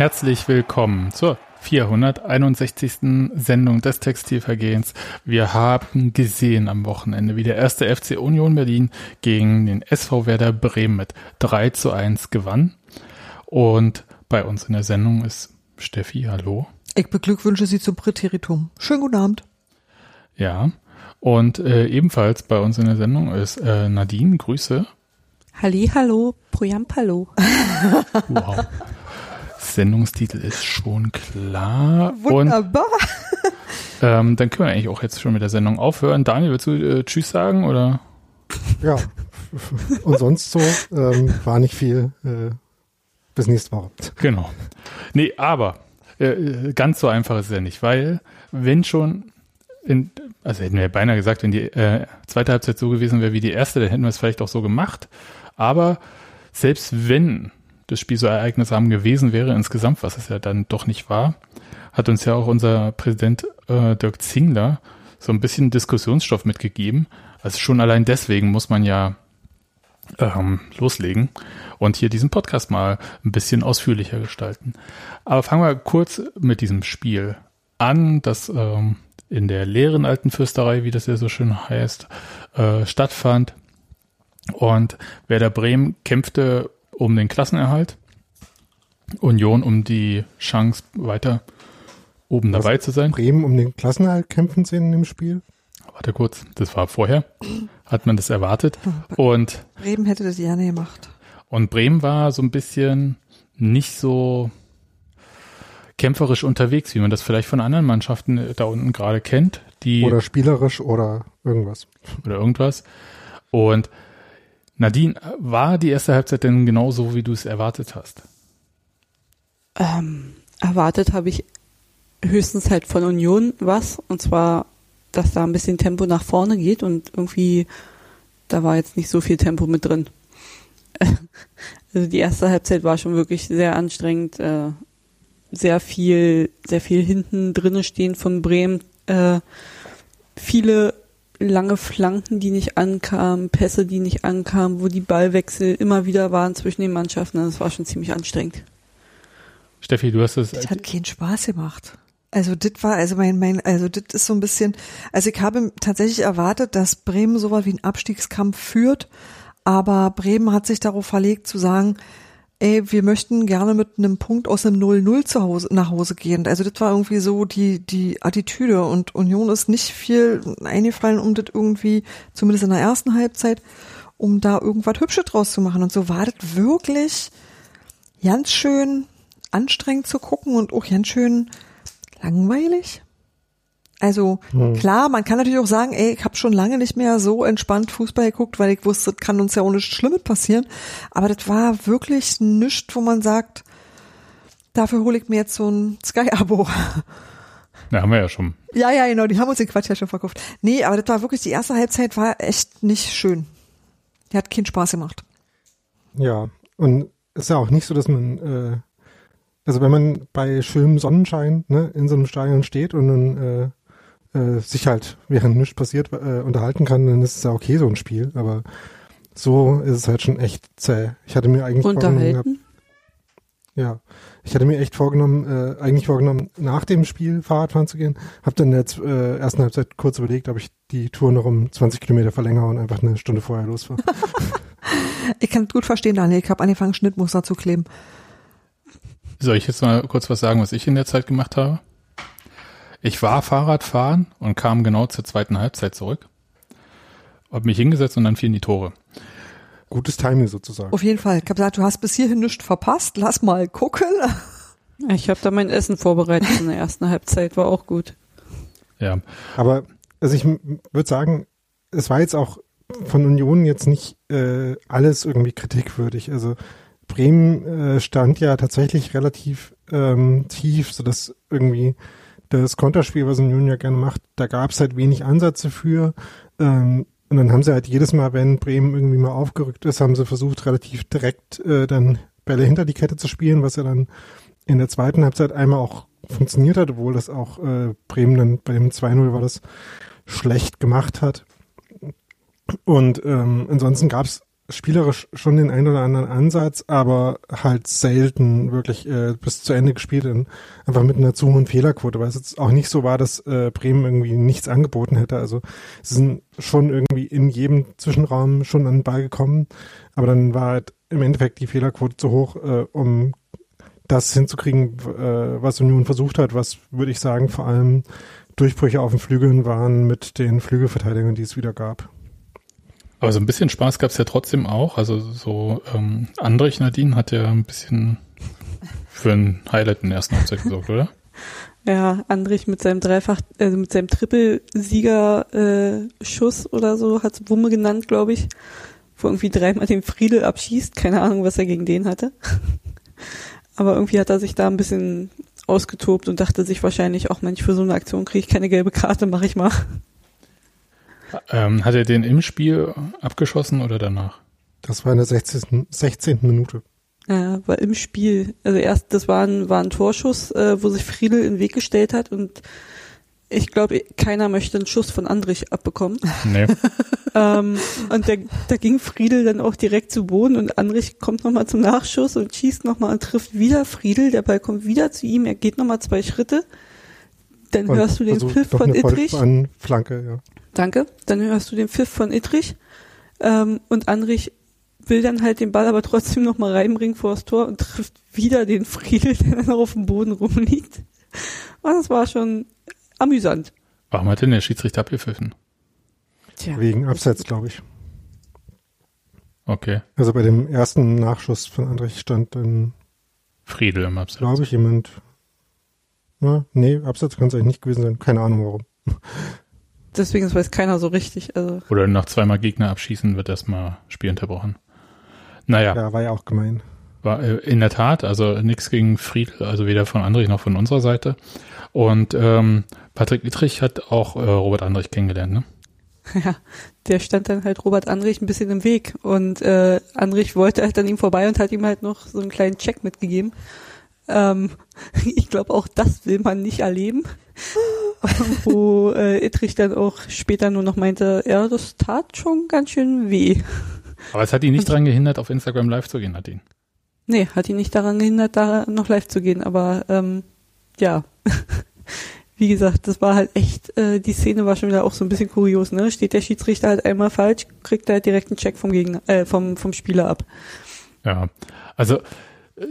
Herzlich willkommen zur 461. Sendung des Textilvergehens. Wir haben gesehen am Wochenende, wie der erste FC Union Berlin gegen den SV Werder Bremen mit 3 zu 1 gewann. Und bei uns in der Sendung ist Steffi, hallo. Ich beglückwünsche Sie zum Präteritum. Schönen guten Abend. Ja, und äh, ebenfalls bei uns in der Sendung ist äh, Nadine, Grüße. Halli, hallo, Projampalo. Wow. Sendungstitel ist schon klar. Wunderbar. Und, ähm, dann können wir eigentlich auch jetzt schon mit der Sendung aufhören. Daniel, willst du äh, Tschüss sagen oder? Ja, und sonst so ähm, war nicht viel. Äh, bis nächste Woche. Genau. Nee, aber äh, ganz so einfach ist es ja nicht, weil wenn schon in, also hätten wir beinahe gesagt, wenn die äh, zweite Halbzeit so gewesen wäre wie die erste, dann hätten wir es vielleicht auch so gemacht. Aber selbst wenn das Spiel so ereignisarm gewesen wäre insgesamt, was es ja dann doch nicht war, hat uns ja auch unser Präsident äh, Dirk Zingler so ein bisschen Diskussionsstoff mitgegeben. Also schon allein deswegen muss man ja ähm, loslegen und hier diesen Podcast mal ein bisschen ausführlicher gestalten. Aber fangen wir kurz mit diesem Spiel an, das ähm, in der leeren alten Fürsterei, wie das ja so schön heißt, äh, stattfand. Und Werder Bremen kämpfte um den Klassenerhalt, Union um die Chance weiter oben Was dabei zu sein. Bremen um den Klassenerhalt kämpfen sie in dem Spiel? Warte kurz, das war vorher. Hat man das erwartet? Und Bremen hätte das gerne gemacht. Und Bremen war so ein bisschen nicht so kämpferisch unterwegs, wie man das vielleicht von anderen Mannschaften da unten gerade kennt. Die oder spielerisch oder irgendwas. Oder irgendwas. Und Nadine, war die erste Halbzeit denn genauso, wie du es erwartet hast? Ähm, erwartet habe ich höchstens halt von Union was, und zwar, dass da ein bisschen Tempo nach vorne geht und irgendwie, da war jetzt nicht so viel Tempo mit drin. Also die erste Halbzeit war schon wirklich sehr anstrengend, äh, sehr viel, sehr viel hinten drinnen stehen von Bremen, äh, viele lange Flanken, die nicht ankamen, Pässe, die nicht ankamen, wo die Ballwechsel immer wieder waren zwischen den Mannschaften. Das war schon ziemlich anstrengend. Steffi, du hast es. Das hat keinen Spaß gemacht. Also das war, also mein, mein, also das ist so ein bisschen, also ich habe tatsächlich erwartet, dass Bremen so was wie einen Abstiegskampf führt, aber Bremen hat sich darauf verlegt zu sagen, ey, wir möchten gerne mit einem Punkt aus einem 0-0 zu Hause, nach Hause gehen. Also das war irgendwie so die, die Attitüde und Union ist nicht viel eingefallen, um das irgendwie, zumindest in der ersten Halbzeit, um da irgendwas Hübsches draus zu machen. Und so war das wirklich ganz schön anstrengend zu gucken und auch ganz schön langweilig. Also hm. klar, man kann natürlich auch sagen, ey, ich habe schon lange nicht mehr so entspannt Fußball geguckt, weil ich wusste, das kann uns ja ohne Schlimmes passieren. Aber das war wirklich nichts, wo man sagt, dafür hole ich mir jetzt so ein Sky-Abo. Ja, haben wir ja schon. Ja, ja, genau, die haben uns den Quatsch ja schon verkauft. Nee, aber das war wirklich, die erste Halbzeit war echt nicht schön. Die hat keinen Spaß gemacht. Ja, und es ist ja auch nicht so, dass man äh, also wenn man bei schönem Sonnenschein ne, in so einem Stadion steht und dann äh, äh, sich halt, während nichts passiert, äh, unterhalten kann, dann ist es ja okay, so ein Spiel. Aber so ist es halt schon echt zäh. Ich hatte mir eigentlich vorgenommen, ja, ich hatte mir echt vorgenommen, äh, eigentlich vorgenommen, nach dem Spiel Fahrradfahren zu gehen. Hab dann in der äh, ersten Halbzeit kurz überlegt, ob ich die Tour noch um 20 Kilometer verlängere und einfach eine Stunde vorher losfahre. ich kann gut verstehen, Daniel. Ich habe angefangen, Schnittmuster zu kleben. Soll ich jetzt mal kurz was sagen, was ich in der Zeit gemacht habe? Ich war Fahrradfahren und kam genau zur zweiten Halbzeit zurück. Hab mich hingesetzt und dann fielen die Tore. Gutes Timing sozusagen. Auf jeden Fall. Ich habe gesagt, du hast bis hierhin nichts verpasst. Lass mal gucken. Ich habe da mein Essen vorbereitet in der ersten Halbzeit. War auch gut. Ja. Aber also ich würde sagen, es war jetzt auch von Union jetzt nicht äh, alles irgendwie kritikwürdig. Also Bremen äh, stand ja tatsächlich relativ ähm, tief, so dass irgendwie das Konterspiel, was Union ja gerne macht, da gab es halt wenig Ansätze für. Ähm, und dann haben sie halt jedes Mal, wenn Bremen irgendwie mal aufgerückt ist, haben sie versucht, relativ direkt äh, dann Bälle hinter die Kette zu spielen, was ja dann in der zweiten Halbzeit einmal auch funktioniert hat, obwohl das auch äh, Bremen dann bei dem 2-0 war das schlecht gemacht hat. Und ähm, ansonsten gab es spielerisch schon den einen oder anderen Ansatz, aber halt selten wirklich äh, bis zu Ende gespielt, in, einfach mit einer zu hohen Fehlerquote, weil es jetzt auch nicht so war, dass äh, Bremen irgendwie nichts angeboten hätte. Also sie sind schon irgendwie in jedem Zwischenraum schon an den Ball gekommen, aber dann war halt im Endeffekt die Fehlerquote zu hoch, äh, um das hinzukriegen, äh, was Union versucht hat, was würde ich sagen vor allem Durchbrüche auf den Flügeln waren mit den Flügelverteidigern, die es wieder gab. Aber so ein bisschen Spaß gab es ja trotzdem auch. Also so ähm, Andrich Nadine hat ja ein bisschen für ein Highlight in der ersten Halbzeit gesorgt, oder? Ja, Andrich mit seinem Dreifach, also mit seinem Trippelsieger-Schuss äh, oder so, hat's Wumme genannt, glaube ich, wo irgendwie dreimal den Friedel abschießt. Keine Ahnung, was er gegen den hatte. Aber irgendwie hat er sich da ein bisschen ausgetobt und dachte sich wahrscheinlich auch, Mensch, für so eine Aktion kriege ich keine gelbe Karte, mache ich mal. Ähm, hat er den im Spiel abgeschossen oder danach? Das war in der 16. 16. Minute. Ja, war im Spiel. Also erst, das war ein, war ein Torschuss, äh, wo sich Friedel in den Weg gestellt hat und ich glaube, keiner möchte einen Schuss von Andrich abbekommen. Nee. ähm, und der, da ging Friedel dann auch direkt zu Boden und Andrich kommt nochmal zum Nachschuss und schießt nochmal und trifft wieder Friedel. Der Ball kommt wieder zu ihm, er geht nochmal zwei Schritte. Dann Und hörst du den Pfiff von Ittrich. Vollspann-Flanke, ja. Danke. Dann hörst du den Pfiff von Ittrich. Ähm, und Andrich will dann halt den Ball aber trotzdem nochmal reinbringen vor das Tor und trifft wieder den Friedel, der dann auf dem Boden rumliegt. Und das war schon amüsant. Warum hat denn der Schiedsrichter abgepfiffen? Tja. Wegen Abseits, glaube ich. Okay. Also bei dem ersten Nachschuss von Andrich stand dann, Friedel im Abseits. glaube ich, jemand. Na, nee, Abseits kann es eigentlich nicht gewesen sein. Keine Ahnung warum. Deswegen das weiß keiner so richtig. Also Oder nach zweimal Gegner abschießen wird erstmal Spiel unterbrochen. Naja, Ja, war ja auch gemein. war äh, in der Tat, also nichts gegen Friedel, also weder von Andrich noch von unserer Seite. Und ähm, Patrick Ittrich hat auch äh, Robert Andrich kennengelernt, ne? ja, der stand dann halt Robert Andrich ein bisschen im Weg und äh, Andrich wollte halt an ihm vorbei und hat ihm halt noch so einen kleinen Check mitgegeben. Ähm, ich glaube, auch das will man nicht erleben. Wo äh, Ittrich dann auch später nur noch meinte, ja, das tat schon ganz schön weh. Aber es hat ihn nicht daran gehindert, auf Instagram live zu gehen, hat ihn. Nee, hat ihn nicht daran gehindert, da noch live zu gehen, aber ähm, ja. Wie gesagt, das war halt echt, äh, die Szene war schon wieder auch so ein bisschen kurios, ne? Steht der Schiedsrichter halt einmal falsch, kriegt er halt direkt einen Check vom Gegner, äh, vom, vom Spieler ab. Ja, also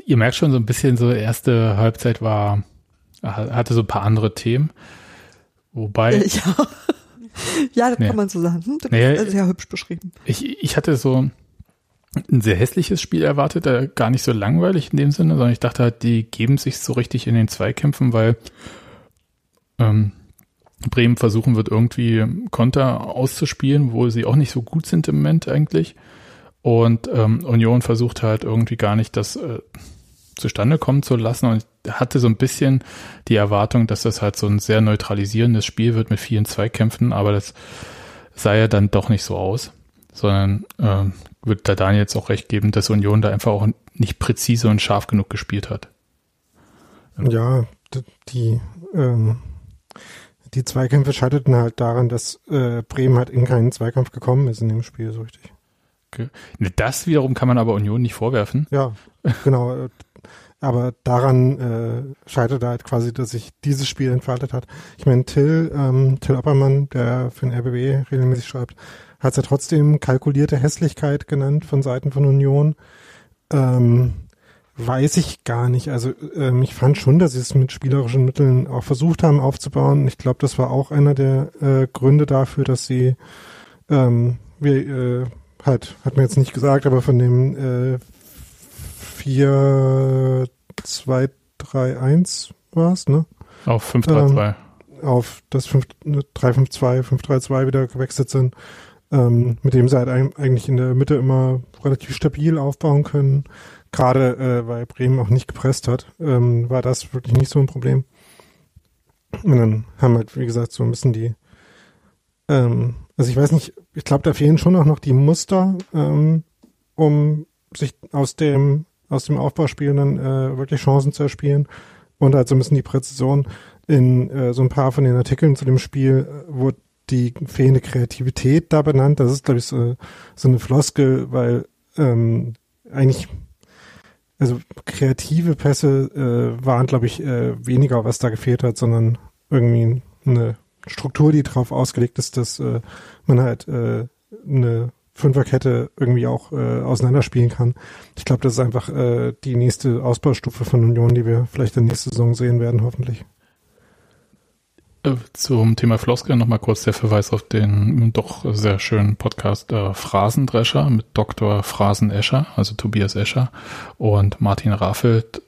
ihr merkt schon so ein bisschen, so erste Halbzeit war, hatte so ein paar andere Themen. Wobei, ja. ja, das Nee. kann man so sagen. Hm, Das Nee, ist sehr hübsch beschrieben. ich, ich hatte so ein sehr hässliches Spiel erwartet, äh, gar nicht so langweilig in dem Sinne, sondern ich dachte halt, die geben sich so richtig in den Zweikämpfen, weil ähm, Bremen versuchen wird, irgendwie Konter auszuspielen, wo sie auch nicht so gut sind im Moment eigentlich. Und ähm, Union versucht halt irgendwie gar nicht das äh, zustande kommen zu lassen. Und ich hatte so ein bisschen die Erwartung, dass das halt so ein sehr neutralisierendes Spiel wird mit vielen Zweikämpfen, aber das sah ja dann doch nicht so aus, sondern ähm, wird da Daniel jetzt auch recht geben, dass Union da einfach auch nicht präzise und scharf genug gespielt hat. Ja, die, ähm, die Zweikämpfe scheiterten halt daran, dass äh, Bremen halt in keinen Zweikampf gekommen ist in dem Spiel so richtig. Ne, Das wiederum kann man aber Union nicht vorwerfen. Ja, genau. Aber daran äh, scheitert halt quasi, dass sich dieses Spiel entfaltet hat. Ich meine, Till, ähm, Till Oppermann, der für den RBB regelmäßig schreibt, hat es ja trotzdem kalkulierte Hässlichkeit genannt von Seiten von Union. Ähm, weiß ich gar nicht. Also ähm, ich fand schon, dass sie es mit spielerischen Mitteln auch versucht haben aufzubauen. Ich glaube, das war auch einer der äh, Gründe dafür, dass sie ähm, wir, äh, halt, hat man jetzt nicht gesagt, aber von dem äh, 4, 2, 3, 1 war es, ne? Auf 5-3-2. Auf das 5, 3, 5, 2, 5, 3, 2 wieder gewechselt sind, ähm, mit dem sie halt eig- eigentlich in der Mitte immer relativ stabil aufbauen können. Gerade äh, weil Bremen auch nicht gepresst hat, ähm, war das wirklich nicht so ein Problem. Und dann haben halt, wie gesagt, so ein bisschen die, ähm, also ich weiß nicht, ich glaube, da fehlen schon auch noch die Muster, ähm, um sich aus dem, aus dem Aufbauspiel dann äh, wirklich Chancen zu erspielen. Und halt so ein bisschen die Präzision in äh, so ein paar von den Artikeln zu dem Spiel, äh, wo die fehlende Kreativität da benannt. Das ist, glaube ich, so, so eine Floskel, weil ähm, eigentlich, also kreative Pässe äh, waren, glaube ich, äh, weniger, was da gefehlt hat, sondern irgendwie eine Struktur, die darauf ausgelegt ist, dass äh, man halt äh, eine Fünferkette irgendwie auch äh, auseinanderspielen kann. Ich glaube, das ist einfach äh, die nächste Ausbaustufe von Union, die wir vielleicht in der nächsten Saison sehen werden, hoffentlich. Äh, zum Thema Floskel nochmal kurz der Verweis auf den doch sehr schönen Podcast äh, Phrasendrescher mit Dr. Phrasen-Escher, also Tobias Escher und Martin Raffelt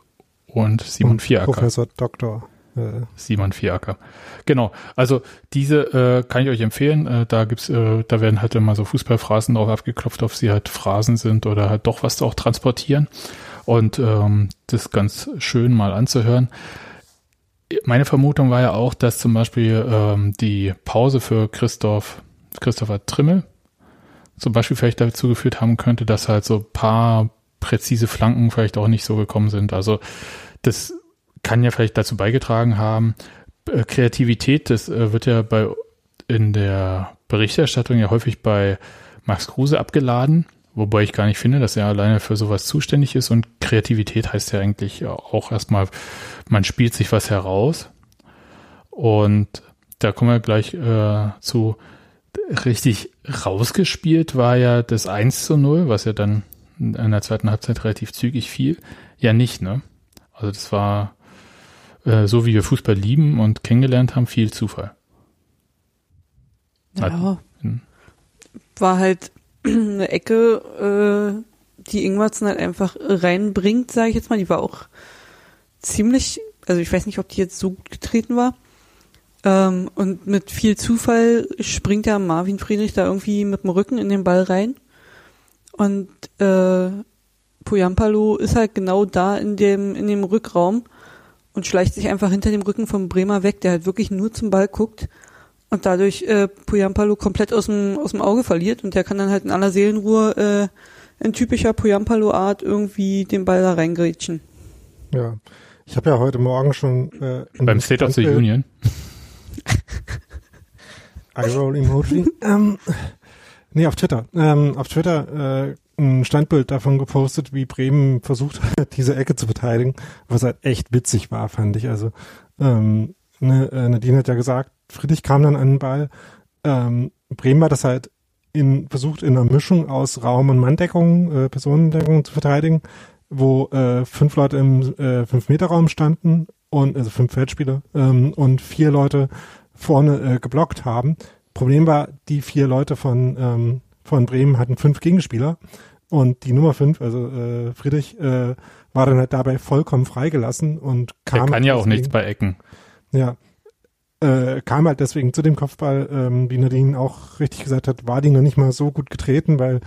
und Simon und Vieracker. Professor Doktor. Äh. Simon Vieracker. Genau, also diese äh, kann ich euch empfehlen. Äh, da gibt's, äh, da werden halt immer so Fußballphrasen drauf abgeklopft, ob sie halt Phrasen sind oder halt doch was auch transportieren. Und ähm, das ist ganz schön mal anzuhören meine Vermutung war ja auch, dass zum Beispiel ähm, die Pause für Christoph, Christopher Trimmel zum Beispiel vielleicht dazu geführt haben könnte, dass halt so paar präzise Flanken vielleicht auch nicht so gekommen sind. Also das kann ja vielleicht dazu beigetragen haben. Äh, Kreativität, das äh, wird ja bei in der Berichterstattung ja häufig bei Max Kruse abgeladen. Wobei ich gar nicht finde, dass er alleine für sowas zuständig ist. Und Kreativität heißt ja eigentlich auch erstmal, man spielt sich was heraus. Und da kommen wir gleich äh, zu. Richtig rausgespielt war ja das 1 zu 0, was ja dann in der zweiten Halbzeit relativ zügig fiel. Ja, nicht, ne? Also das war äh, so, wie wir Fußball lieben und kennengelernt haben, viel Zufall. Ja. Hm. War halt eine Ecke, äh, die Ingwertsen halt einfach reinbringt, sage ich jetzt mal. Die war auch ziemlich, also ich weiß nicht, ob die jetzt so gut getreten war. Ähm, und mit viel Zufall springt ja Marvin Friedrich da irgendwie mit dem Rücken in den Ball rein. Und äh, Poyampalo ist halt genau da in dem, in dem Rückraum und schleicht sich einfach hinter dem Rücken vom Bremer weg, der halt wirklich nur zum Ball guckt und dadurch äh, Puyampalo komplett aus dem, aus dem Auge verliert und der kann dann halt in aller Seelenruhe äh, in typischer Puyampalo-Art irgendwie den Ball da reingrätschen. Ja, ich habe ja heute Morgen schon äh, beim State of the Union Eye-Roll Emoji. ähm, nee, auf Twitter. Ähm, auf Twitter äh, ein Standbild davon gepostet, wie Bremen versucht hat, diese Ecke zu verteidigen, was halt echt witzig war, fand ich. Also ähm, ne, äh, Nadine hat ja gesagt, Friedrich kam dann an den Ball. Ähm, Bremen hat das halt in, versucht in einer Mischung aus Raum- und Manndeckung, äh, Personendeckung zu verteidigen, wo äh, fünf Leute im äh, Fünf-Meter-Raum standen und also fünf Feldspieler ähm, und vier Leute vorne äh, geblockt haben. Problem war, die vier Leute von, ähm, von Bremen hatten fünf Gegenspieler und die Nummer fünf, also äh, Friedrich, äh, war dann halt dabei vollkommen freigelassen und kam. Der kann ja auch nichts bei Ecken. Ja, äh, kam halt deswegen zu dem Kopfball, ähm, wie Nadine auch richtig gesagt hat, war die noch nicht mal so gut getreten, weil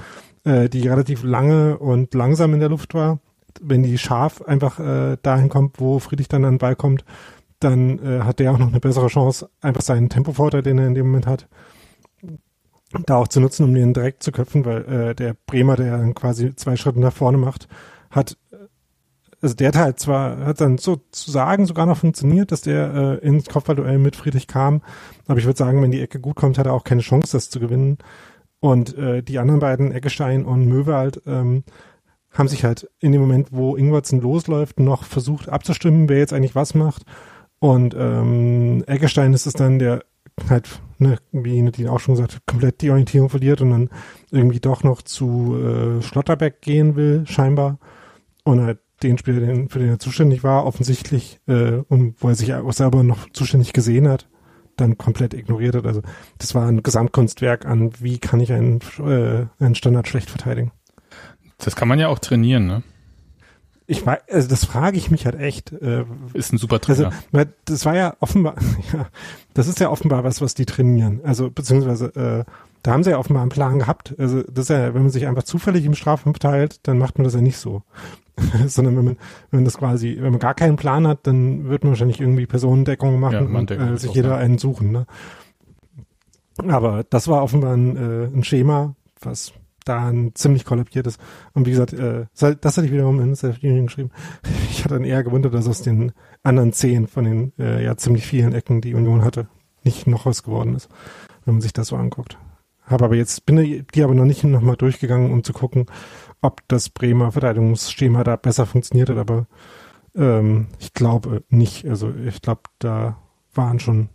äh, die relativ lange und langsam in der Luft war. Wenn die scharf einfach äh, dahin kommt, wo Friedrich dann an den Ball kommt, dann äh, hat der auch noch eine bessere Chance, einfach seinen Tempovorteil, den er in dem Moment hat, da auch zu nutzen, um den direkt zu köpfen, weil äh, der Bremer, der dann quasi zwei Schritte nach vorne macht, hat also der hat halt zwar, hat dann sozusagen sogar noch funktioniert, dass der äh, ins Kopfballduell mit Friedrich kam, aber ich würde sagen, wenn die Ecke gut kommt, hat er auch keine Chance, das zu gewinnen. Und äh, die anderen beiden, Eggestein und Möwald, ähm, haben sich halt in dem Moment, wo Ingwertsen losläuft, noch versucht abzustimmen, wer jetzt eigentlich was macht. Und ähm, Eggestein ist es dann, der halt, ne, wie Nadine auch schon gesagt hat, komplett die Orientierung verliert und dann irgendwie doch noch zu äh, Schlotterbeck gehen will, scheinbar. Und halt den Spieler, den, für den er zuständig war, offensichtlich, äh, und wo er sich auch selber noch zuständig gesehen hat, dann komplett ignoriert hat. Also das war ein Gesamtkunstwerk an, wie kann ich einen, äh, einen Standard schlecht verteidigen. Das kann man ja auch trainieren, ne? Ich weiß, also das frage ich mich halt echt. Äh, ist ein super Trainer. Also, das war ja offenbar, ja, das ist ja offenbar was, was die trainieren. Also beziehungsweise äh, da haben sie ja offenbar einen Plan gehabt. Also das ist ja, wenn man sich einfach zufällig im Strafraum teilt, dann macht man das ja nicht so. sondern wenn man, wenn man das quasi, wenn man gar keinen Plan hat, dann wird man wahrscheinlich irgendwie Personendeckung machen ja, und äh, sich jeder einen suchen. Ne? Aber das war offenbar ein, äh, ein Schema, was da ziemlich kollabiert ist. Und wie gesagt, äh, das hatte ich wiederum in Self-Union geschrieben. Ich hatte dann eher gewundert, dass aus den anderen zehn von den äh, ja ziemlich vielen Ecken, die Union hatte, nicht noch was geworden ist, wenn man sich das so anguckt. Habe aber jetzt, bin die aber noch nicht nochmal durchgegangen, um zu gucken, ob das Bremer Verteidigungsschema da besser funktioniert hat, aber ähm, ich glaube nicht. Also ich glaube, da waren schon,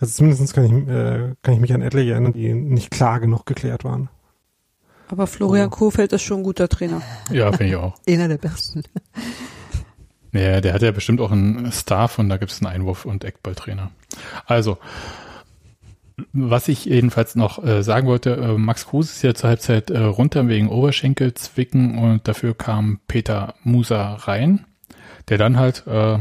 also zumindest kann ich, äh, kann ich mich an etliche erinnern, die nicht klar genug geklärt waren. Aber Florian Oh. Kohfeldt ist schon ein guter Trainer. Ja, finde ich auch. Einer der besten. Ja, der hat ja bestimmt auch einen Staff und da gibt es einen Einwurf- und Eckballtrainer. Also, was ich jedenfalls noch äh, sagen wollte, äh, Max Kruse ist ja zur Halbzeit äh, runter wegen Oberschenkelzwicken und dafür kam Peter Musa rein, der dann halt äh,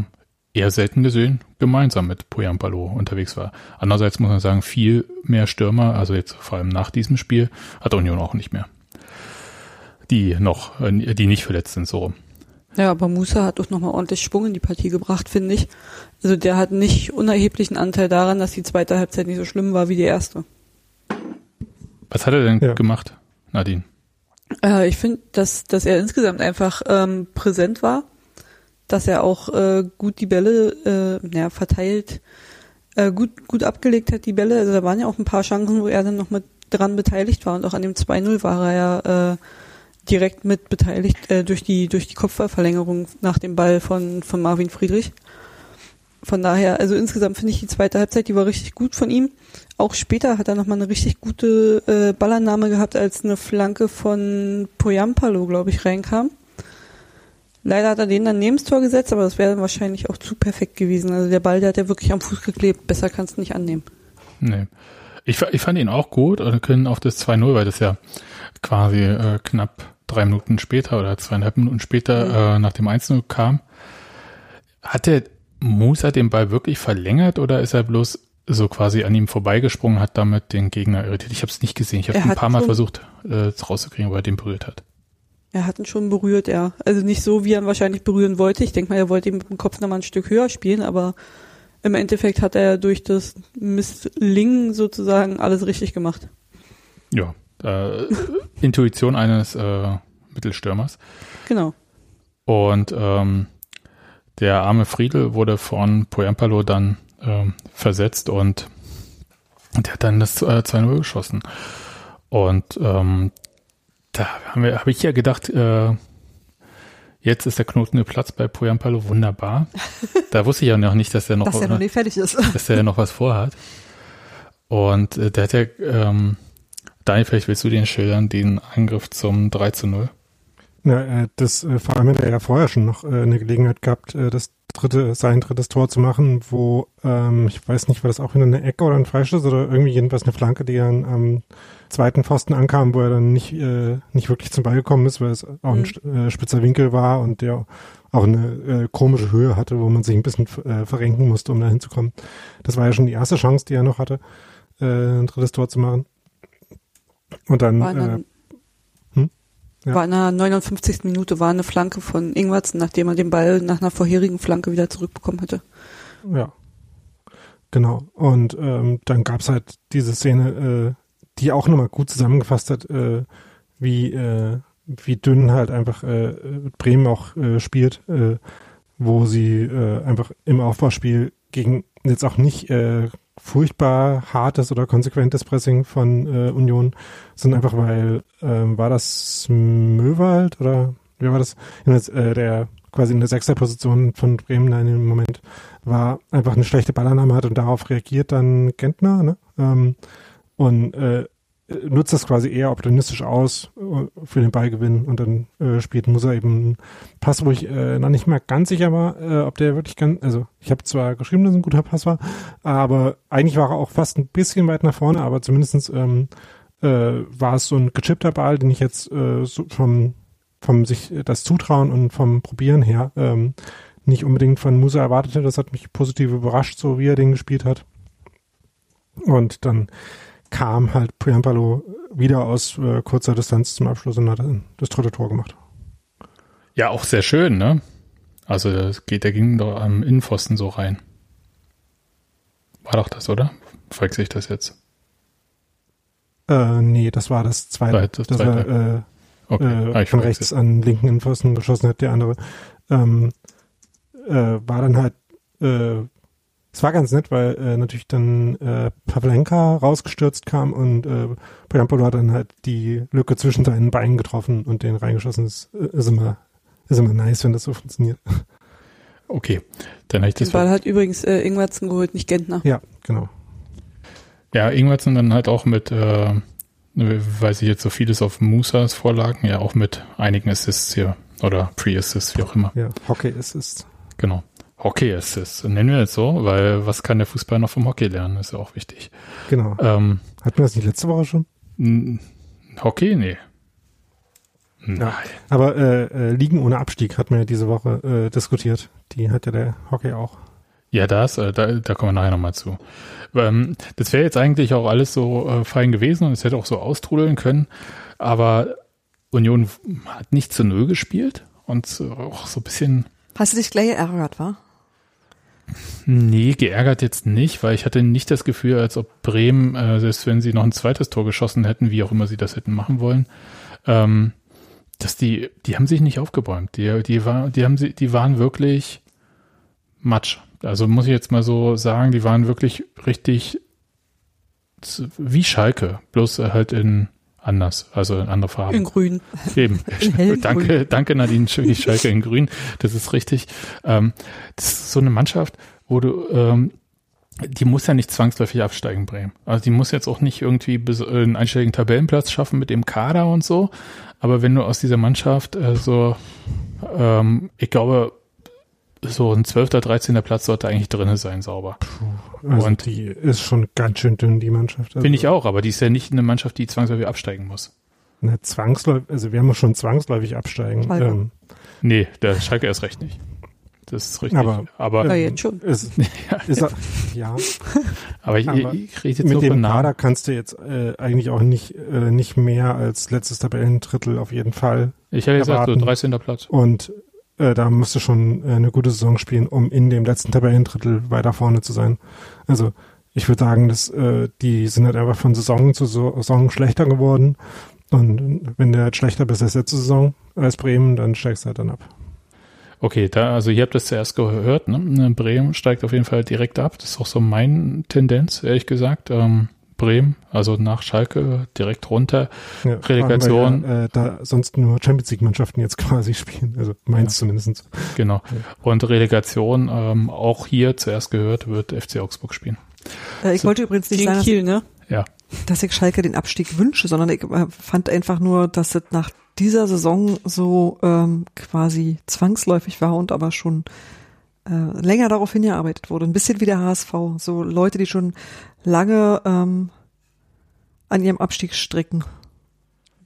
eher selten gesehen gemeinsam mit Poyampalo unterwegs war. Andererseits muss man sagen, viel mehr Stürmer, also jetzt vor allem nach diesem Spiel, hat Union auch nicht mehr. Die noch, äh, die nicht verletzt sind, so rum. Ja, aber Musa hat doch nochmal ordentlich Schwung in die Partie gebracht, finde ich. Also der hat nicht unerheblichen Anteil daran, dass die zweite Halbzeit nicht so schlimm war wie die erste. Was hat er denn Ja. gemacht, Nadine? Äh, ich finde, dass, dass er insgesamt einfach ähm, präsent war, dass er auch äh, gut die Bälle äh, ja, verteilt, äh, gut, gut abgelegt hat, die Bälle. Also da waren ja auch ein paar Chancen, wo er dann noch mit dran beteiligt war und auch an dem 2-0 war er ja äh, direkt mit beteiligt äh, durch die durch die Kopfballverlängerung nach dem Ball von von Marvin Friedrich. Von daher, also insgesamt finde ich die zweite Halbzeit, die war richtig gut von ihm. Auch später hat er nochmal eine richtig gute äh, Ballannahme gehabt, als eine Flanke von Poyampalo, glaube ich, reinkam. Leider hat er den dann neben das Tor gesetzt, aber das wäre wahrscheinlich auch zu perfekt gewesen. Also der Ball, der hat ja wirklich am Fuß geklebt. Besser kannst du nicht annehmen. Nee. Ich, ich fand ihn auch gut und können auch das 2-0, weil das ja quasi äh, knapp drei Minuten später oder zweieinhalb Minuten später äh, nach dem 1-0 kam. Hat der Musa den Ball wirklich verlängert oder ist er bloß so quasi an ihm vorbeigesprungen, hat damit den Gegner irritiert? Ich habe es nicht gesehen. Ich habe ein paar Mal versucht äh, rauszukriegen, wo er den berührt hat. Er hat ihn schon berührt, ja. Also nicht so, wie er ihn wahrscheinlich berühren wollte. Ich denke mal, er wollte ihn mit dem Kopf nochmal ein Stück höher spielen, aber im Endeffekt hat er durch das Misslingen sozusagen alles richtig gemacht. Ja. Äh, Intuition eines äh, Mittelstürmers. Genau. Und ähm, der arme Friedel wurde von Poyampalo dann ähm, versetzt und der hat dann das äh, 2-0 geschossen. Und ähm, da haben wir, habe ich ja gedacht, äh, jetzt ist der Knoten geplatzt bei Poyampalo, wunderbar. Da wusste ich ja noch nicht, dass er noch, Dass er noch nicht fertig ist. dass er noch was vorhat. Und äh, der hat ja, ähm, Daniel, vielleicht willst du den schildern, den Angriff zum 3 zu 0. Na, äh, das äh, vor allem hat er ja vorher schon noch äh, eine Gelegenheit gehabt, äh, das dritte, sein drittes Tor zu machen, wo ähm, ich weiß nicht, war das auch wieder eine Ecke oder ein Freistoß oder irgendwie jedenfalls eine Flanke, die dann am zweiten Pfosten ankam, wo er dann nicht äh, nicht wirklich zum Ball gekommen ist, weil es auch ein äh, spitzer Winkel war und der auch eine äh, komische Höhe hatte, wo man sich ein bisschen äh, verrenken musste, um da hinzukommen. Das war ja schon die erste Chance, die er noch hatte, äh, ein drittes Tor zu machen. Und dann War in, der, äh, hm? Ja. war in der 59. Minute war eine Flanke von Ingwertsen, nachdem er den Ball nach einer vorherigen Flanke wieder zurückbekommen hatte. Ja. Genau. Und ähm, dann gab's halt diese Szene, äh, die auch nochmal gut zusammengefasst hat, äh, wie, äh, wie dünn halt einfach äh, Bremen auch äh, spielt, äh, wo sie äh, einfach im Aufbauspiel gegen jetzt auch nicht äh, furchtbar hartes oder konsequentes Pressing von äh, Union, sondern einfach weil, ähm, war das Möwald oder wie war das? Äh, der quasi in der Sechserposition von Bremen in dem Moment war, einfach eine schlechte Ballannahme hat und darauf reagiert dann Gentner, ne? Ähm, und äh, nutzt das quasi eher opportunistisch aus äh, für den Ballgewinn und dann äh, spielt Musa eben Pass, wo ich äh, noch nicht mal ganz sicher war, äh, ob der wirklich ganz, also ich habe zwar geschrieben, dass es ein guter Pass war, aber eigentlich war er auch fast ein bisschen weit nach vorne, aber zumindestens ähm, äh, war es so ein gechippter Ball, den ich jetzt äh, so vom, vom sich das Zutrauen und vom Probieren her ähm, nicht unbedingt von Musa erwartet hätte. Das hat mich positiv überrascht, so wie er den gespielt hat. Und dann kam halt Puyampalo wieder aus äh, kurzer Distanz zum Abschluss und hat das dritte Tor gemacht. Ja, auch sehr schön, ne? Also das geht, der ging doch am Innenpfosten so rein. War doch das, oder? Verwechsel ich das jetzt? Äh, nee, das war das zweite. Das das zweite. war äh, Okay, äh, ah, von rechts an linken Innenpfosten geschossen hat, der andere. Ähm, äh, war dann halt äh, Es war ganz nett, weil äh, natürlich dann äh, Pavlenka rausgestürzt kam und äh, Poyampolo hat dann halt die Lücke zwischen seinen Beinen getroffen und den reingeschossen. Das äh, ist immer, ist immer nice, wenn das so funktioniert. Okay, dann habe ich das. Den Ball hat übrigens äh, Ingwertsen geholt, nicht Gentner. Ja, genau. Ja, Ingwertsen dann halt auch mit, äh, weiß ich jetzt so vieles auf Musas Vorlagen, ja auch mit einigen Assists hier oder Pre-Assists, wie auch immer. Ja, Hockey ist es. Genau. Hockey Assist, nennen wir jetzt so, weil was kann der Fußball noch vom Hockey lernen, ist ja auch wichtig. Genau. Ähm, Hatten wir das nicht letzte Woche schon? Hockey? Nee. Nein. Ja. Aber äh, äh, Ligen ohne Abstieg hat man ja diese Woche äh, diskutiert. Die hat ja der Hockey auch. Ja, das, äh, da, da kommen wir nachher nochmal zu. Ähm, das wäre jetzt eigentlich auch alles so äh, fein gewesen und es hätte auch so austrudeln können, aber Union hat nicht zu Null gespielt und äh, auch so ein bisschen, Hast du dich gleich geärgert, wa? Nee, geärgert jetzt nicht, weil ich hatte nicht das Gefühl, als ob Bremen, äh, selbst wenn sie noch ein zweites Tor geschossen hätten, wie auch immer sie das hätten machen wollen, ähm, dass die, die haben sich nicht aufgebäumt. Die, die, war, die, haben sie, die waren wirklich Matsch. Also muss ich jetzt mal so sagen, die waren wirklich richtig wie Schalke, bloß halt in anders, also in andere Farben. In grün. Eben. In danke, danke Nadine, Schalke in grün. Das ist richtig. Ähm, das ist so eine Mannschaft, wo du, ähm, die muss ja nicht zwangsläufig absteigen, Bremen. Also die muss jetzt auch nicht irgendwie äh, einen einstelligen Tabellenplatz schaffen mit dem Kader und so. Aber wenn du aus dieser Mannschaft äh, so, ähm, ich glaube, so ein 12. 13. Platz sollte eigentlich drinne sein, sauber. Also Und- die ist schon ganz schön dünn, die Mannschaft. Also, Finde ich auch, aber die ist ja nicht eine Mannschaft, die zwangsläufig absteigen muss. Ne, zwangsläufig, also wir haben schon zwangsläufig absteigen. Schalke. Ähm, Nee, der Schalke erst recht nicht. Das ist richtig. Aber- aber, Ja, ähm, jetzt schon. Ist, ja, ist, er- ja, aber ich, aber ich rede jetzt mit nur von dem Namen. Kader kannst du jetzt äh, eigentlich auch nicht, äh, nicht mehr als letztes Tabellendrittel auf jeden Fall. Ich habe gesagt, so erwarten. 13. Platz. Und äh, da musst schon äh, eine gute Saison spielen, um in dem letzten Tabellendrittel weiter vorne zu sein. Also ich würde sagen, dass äh, die sind halt einfach von Saison zu So- Saison schlechter geworden. Und wenn du halt schlechter bist als letzte Saison als Bremen, dann steigst du halt dann ab. Okay, da, also ihr habt das zuerst gehört, ne? Bremen steigt auf jeden Fall direkt ab. Das ist auch so mein Tendenz, ehrlich gesagt. Ähm, Bremen, also nach Schalke direkt runter. Ja, Relegation. Weil ja, äh, da sonst nur Champions League Mannschaften jetzt quasi spielen. Also meins Ja. zumindest. Genau. Und Relegation, ähm, auch hier zuerst gehört, wird FC Augsburg spielen. Äh, ich So. wollte übrigens nicht Gegen sagen, dass, Kiel, ne? Ja. dass ich Schalke den Abstieg wünsche, sondern ich äh, fand einfach nur, dass es nach dieser Saison so ähm, quasi zwangsläufig war und aber schon äh, länger darauf hingearbeitet wurde. Ein bisschen wie der HSV. So Leute, die schon lange ähm, an ihrem Abstieg stricken.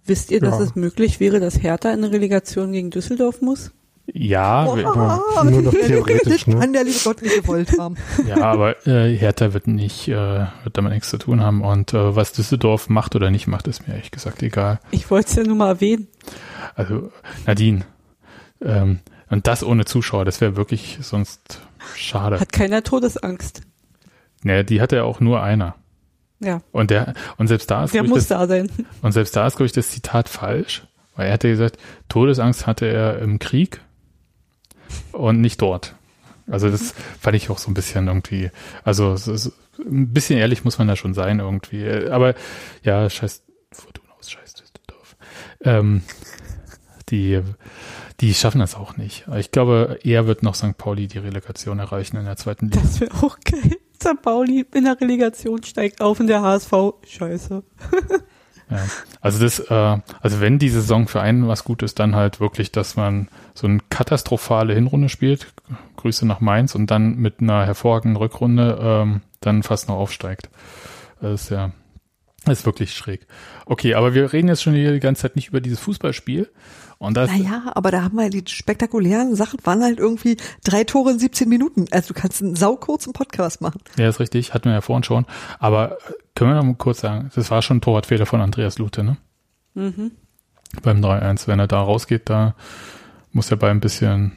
Wisst ihr, dass Ja. es möglich wäre, dass Hertha in eine Relegation gegen Düsseldorf muss? Ja, wir- Aber nur noch theoretisch, ne? Kann der liebe Gott nicht gewollt haben. ja, aber äh, Hertha wird nicht, äh, wird damit nichts zu tun haben. Und äh, was Düsseldorf macht oder nicht macht, ist mir ehrlich gesagt egal. Ich wollte es ja nur mal erwähnen. Also Nadine, ähm, und das ohne Zuschauer, das wäre wirklich sonst schade. Hat keiner Todesangst. Ne, die hatte ja auch nur einer. Ja, Und der und selbst da ist der muss das, da sein. und selbst da ist glaube ich das Zitat falsch, weil er hatte gesagt, Todesangst hatte er im Krieg und nicht dort. Also das fand ich auch so ein bisschen irgendwie, also ist, ein bisschen ehrlich muss man da schon sein irgendwie. Aber ja, scheiß Fortuna aus scheiß Düsseldorf. Ähm, die die schaffen das auch nicht. Ich glaube, eher wird noch St. Pauli die Relegation erreichen in der zweiten Liga. Das wäre auch geil. St. Pauli in der Relegation steigt auf in der HSV. Scheiße. Ja. Also das, äh, also wenn die Saison für einen was gut ist, dann halt wirklich, dass man so eine katastrophale Hinrunde spielt, Grüße nach Mainz und dann mit einer hervorragenden Rückrunde ähm, dann fast noch aufsteigt. Das ist ja, das ist wirklich schräg. Okay, aber wir reden jetzt schon hier die ganze Zeit nicht über dieses Fußballspiel. Und das, Naja, aber da haben wir die spektakulären Sachen, waren halt irgendwie drei Tore in 17 Minuten. Also du kannst einen saukurzen Podcast machen. ja, ist richtig, hatten wir ja vorhin schon. Aber äh, können wir noch mal kurz sagen, das war schon ein Torwartfehler von Andreas Lute, ne? Mhm. beim 3-1. Wenn er da rausgeht, da muss er bei ein bisschen.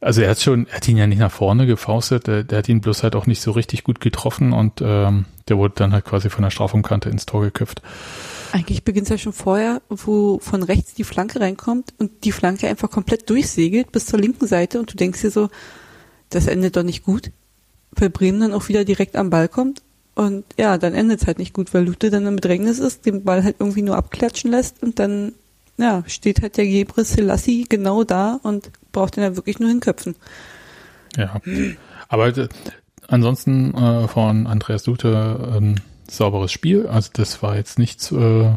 Also er hat schon, er hat ihn ja nicht nach vorne gefaustet, der, der hat ihn bloß halt auch nicht so richtig gut getroffen und ähm, der wurde dann halt quasi von der Strafumkante ins Tor geköpft. Eigentlich beginnt es ja schon vorher, wo von rechts die Flanke reinkommt und die Flanke einfach komplett durchsegelt bis zur linken Seite und du denkst dir so, das endet doch nicht gut. weil Bremen dann auch wieder direkt am Ball kommt. Und ja, dann endet es halt nicht gut, weil Lute dann im Bedrängnis ist, den Ball halt irgendwie nur abklatschen lässt und dann ja, steht halt der Gebre Selassie genau da und braucht den ja wirklich nur hinköpfen. Ja, aber äh, ansonsten äh, von Andreas Lute ein sauberes Spiel. Also das war jetzt nichts äh,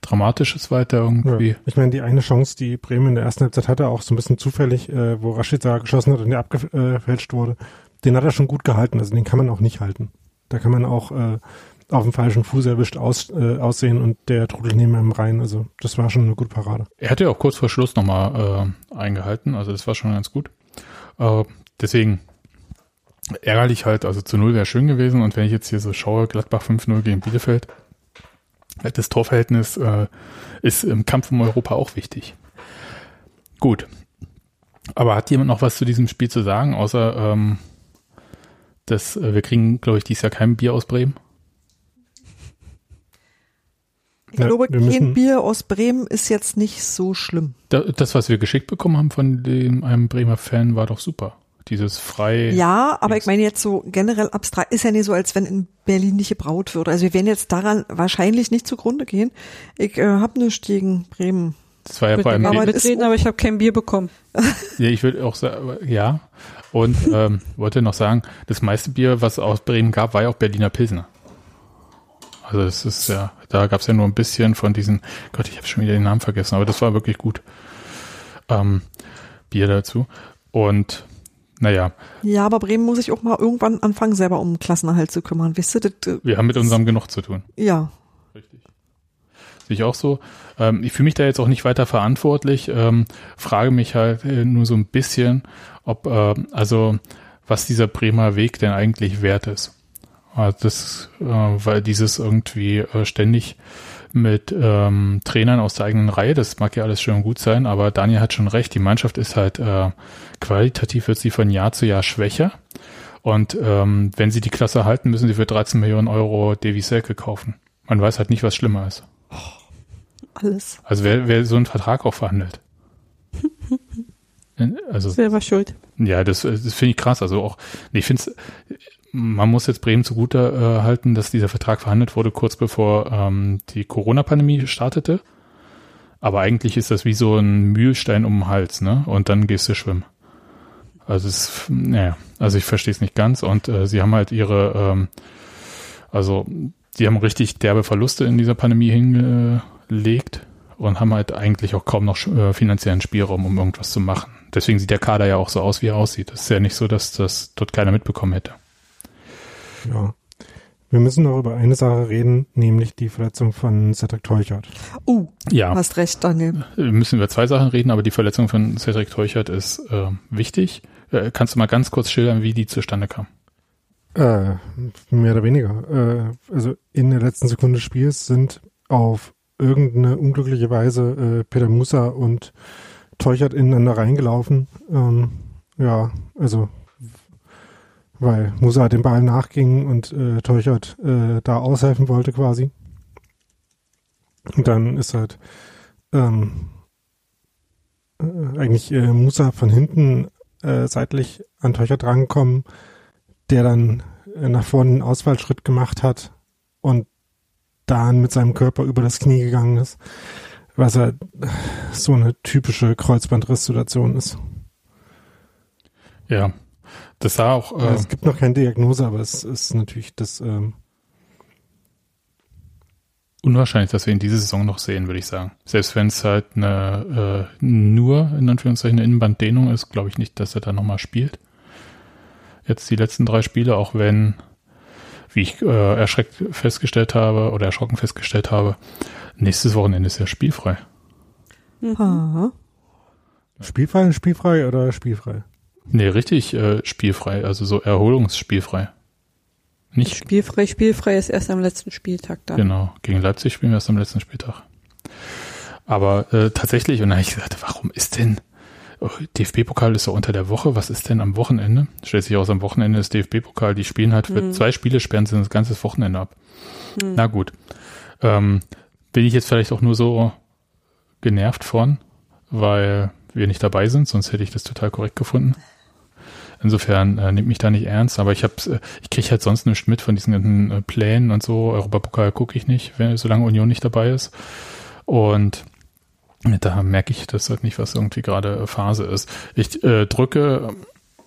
Dramatisches weiter irgendwie. Ja. Ich meine, die eine Chance, die Bremen in der ersten Halbzeit hatte, auch so ein bisschen zufällig, äh, wo Rashica geschossen hat und der abgefälscht wurde, den hat er schon gut gehalten. Also den kann man auch nicht halten. Da kann man auch äh, auf dem falschen Fuß erwischt aus, äh, aussehen und der trudelt neben einem rein. Also das war schon eine gute Parade. Er hatte ja auch kurz vor Schluss nochmal äh, eingehalten, also das war schon ganz gut. Äh, deswegen ärgerlich halt, also zu Null wäre schön gewesen und wenn ich jetzt hier so schaue, Gladbach 5-0 gegen Bielefeld, das Torverhältnis äh, ist im Kampf um Europa auch wichtig. Gut. Aber hat jemand noch was zu diesem Spiel zu sagen, außer ähm, dass äh, wir kriegen, glaube ich, dieses Jahr kein Bier aus Bremen? Ich glaube, kein Bier aus Bremen ist jetzt nicht so schlimm. Das, was wir geschickt bekommen haben von dem, einem Bremer Fan, war doch super. Dieses frei. Ja, aber ich meine jetzt so generell abstrakt, ist ja nicht so, als wenn in Berlin nicht gebraut würde. Also wir werden jetzt daran wahrscheinlich nicht zugrunde gehen. Ich äh, habe nichts gegen Bremen. Das war ja vor allem. Aber, mitreden, aber ich habe kein Bier bekommen. ja, ich würde auch sagen, ja. Und ähm, wollte noch sagen, das meiste Bier, was es aus Bremen gab, war ja auch Berliner Pilsner. Also das ist ja, da gab es ja nur ein bisschen von diesen, Gott, ich habe schon wieder den Namen vergessen, aber das war wirklich gut. Ähm, Bier dazu. Und naja. Ja, aber Bremen muss sich auch mal irgendwann anfangen, selber um Klassenerhalt zu kümmern. Wisst ihr, das, äh, Wir haben mit unserem genug zu tun. Ja. Richtig. Sehe ich auch so. Ähm, ich fühle mich da jetzt auch nicht weiter verantwortlich. Ähm, frage mich halt äh, nur so ein bisschen, ob, äh, also, was dieser Bremer Weg denn eigentlich wert ist. Also das, äh, weil dieses irgendwie äh, ständig mit ähm, Trainern aus der eigenen Reihe, das mag ja alles schön und gut sein, aber Daniel hat schon recht, die Mannschaft ist halt äh, qualitativ wird sie von Jahr zu Jahr schwächer. Und ähm, wenn sie die Klasse halten, müssen sie für 13 Millionen Euro Davy Selke kaufen. Man weiß halt nicht, was schlimmer ist. Alles. Also wer, wer so einen Vertrag auch verhandelt. also, Selber schuld. Ja, das, das finde ich krass. Also auch, ich finde es, man muss jetzt Bremen zugute äh, halten, dass dieser Vertrag verhandelt wurde, kurz bevor ähm, die Corona-Pandemie startete. Aber eigentlich ist das wie so ein Mühlstein um den Hals, ne? Und dann gehst du schwimmen. Also es, naja, also ich verstehe es nicht ganz und äh, sie haben halt ihre, ähm, also die haben richtig derbe Verluste in dieser Pandemie hingelegt und haben halt eigentlich auch kaum noch äh, finanziellen Spielraum, um irgendwas zu machen. Deswegen sieht der Kader ja auch so aus, wie er aussieht. Es ist ja nicht so, dass das dort keiner mitbekommen hätte. Ja. Wir müssen noch über eine Sache reden, nämlich die Verletzung von Cedric Teuchert. Uh, ja. hast recht, Daniel. Wir müssen über zwei Sachen reden, aber die Verletzung von Cedric Teuchert ist äh, wichtig. Äh, kannst du mal ganz kurz schildern, wie die zustande kam? Äh, mehr oder weniger. Äh, also in der letzten Sekunde des Spiels sind auf irgendeine unglückliche Weise äh, Peter Musa und Teuchert ineinander reingelaufen. Ähm, ja, also weil Musa dem Ball nachging und äh, Teuchert äh, da aushelfen wollte quasi. Und dann ist halt ähm, äh, eigentlich äh, Musa von hinten äh, seitlich an Teuchert drangekommen, der dann äh, nach vorne einen Ausfallschritt gemacht hat und dann mit seinem Körper über das Knie gegangen ist, was halt so eine typische Kreuzbandriss-Situation ist. Ja, das sah auch. Äh, es gibt noch keine Diagnose, aber es ist natürlich das. Ähm, unwahrscheinlich, dass wir ihn diese Saison noch sehen, würde ich sagen. Selbst wenn es halt eine äh, nur in Anführungszeichen eine Innenbanddehnung ist, glaube ich nicht, dass er da nochmal spielt. Jetzt die letzten drei Spiele, auch wenn, wie ich äh, erschreckt festgestellt habe oder erschrocken festgestellt habe, nächstes Wochenende ist er spielfrei. Mhm. Spielfrei, spielfrei oder spielfrei? Nee, richtig äh, spielfrei, also so erholungsspielfrei. Nicht spielfrei, spielfrei ist erst am letzten Spieltag da. Genau, gegen Leipzig spielen wir erst am letzten Spieltag. Aber äh, tatsächlich, und dann habe ich gesagt, warum ist denn oh, DFB-Pokal ist so unter der Woche, was ist denn am Wochenende? Stellt sich aus, am Wochenende ist DFB-Pokal, die spielen halt für hm. zwei Spiele, sperren sie das ganze Wochenende ab. Hm. Na gut. Ähm, bin ich jetzt vielleicht auch nur so genervt von, weil wir nicht dabei sind, sonst hätte ich das total korrekt gefunden. Insofern äh, nimmt mich da nicht ernst, aber ich hab's, äh, ich kriege halt sonst nichts mit von diesen ganzen äh, Plänen und so. Europapokal gucke ich nicht, wenn, solange Union nicht dabei ist. Und da merke ich das halt nicht, was irgendwie gerade Phase ist. Ich äh, drücke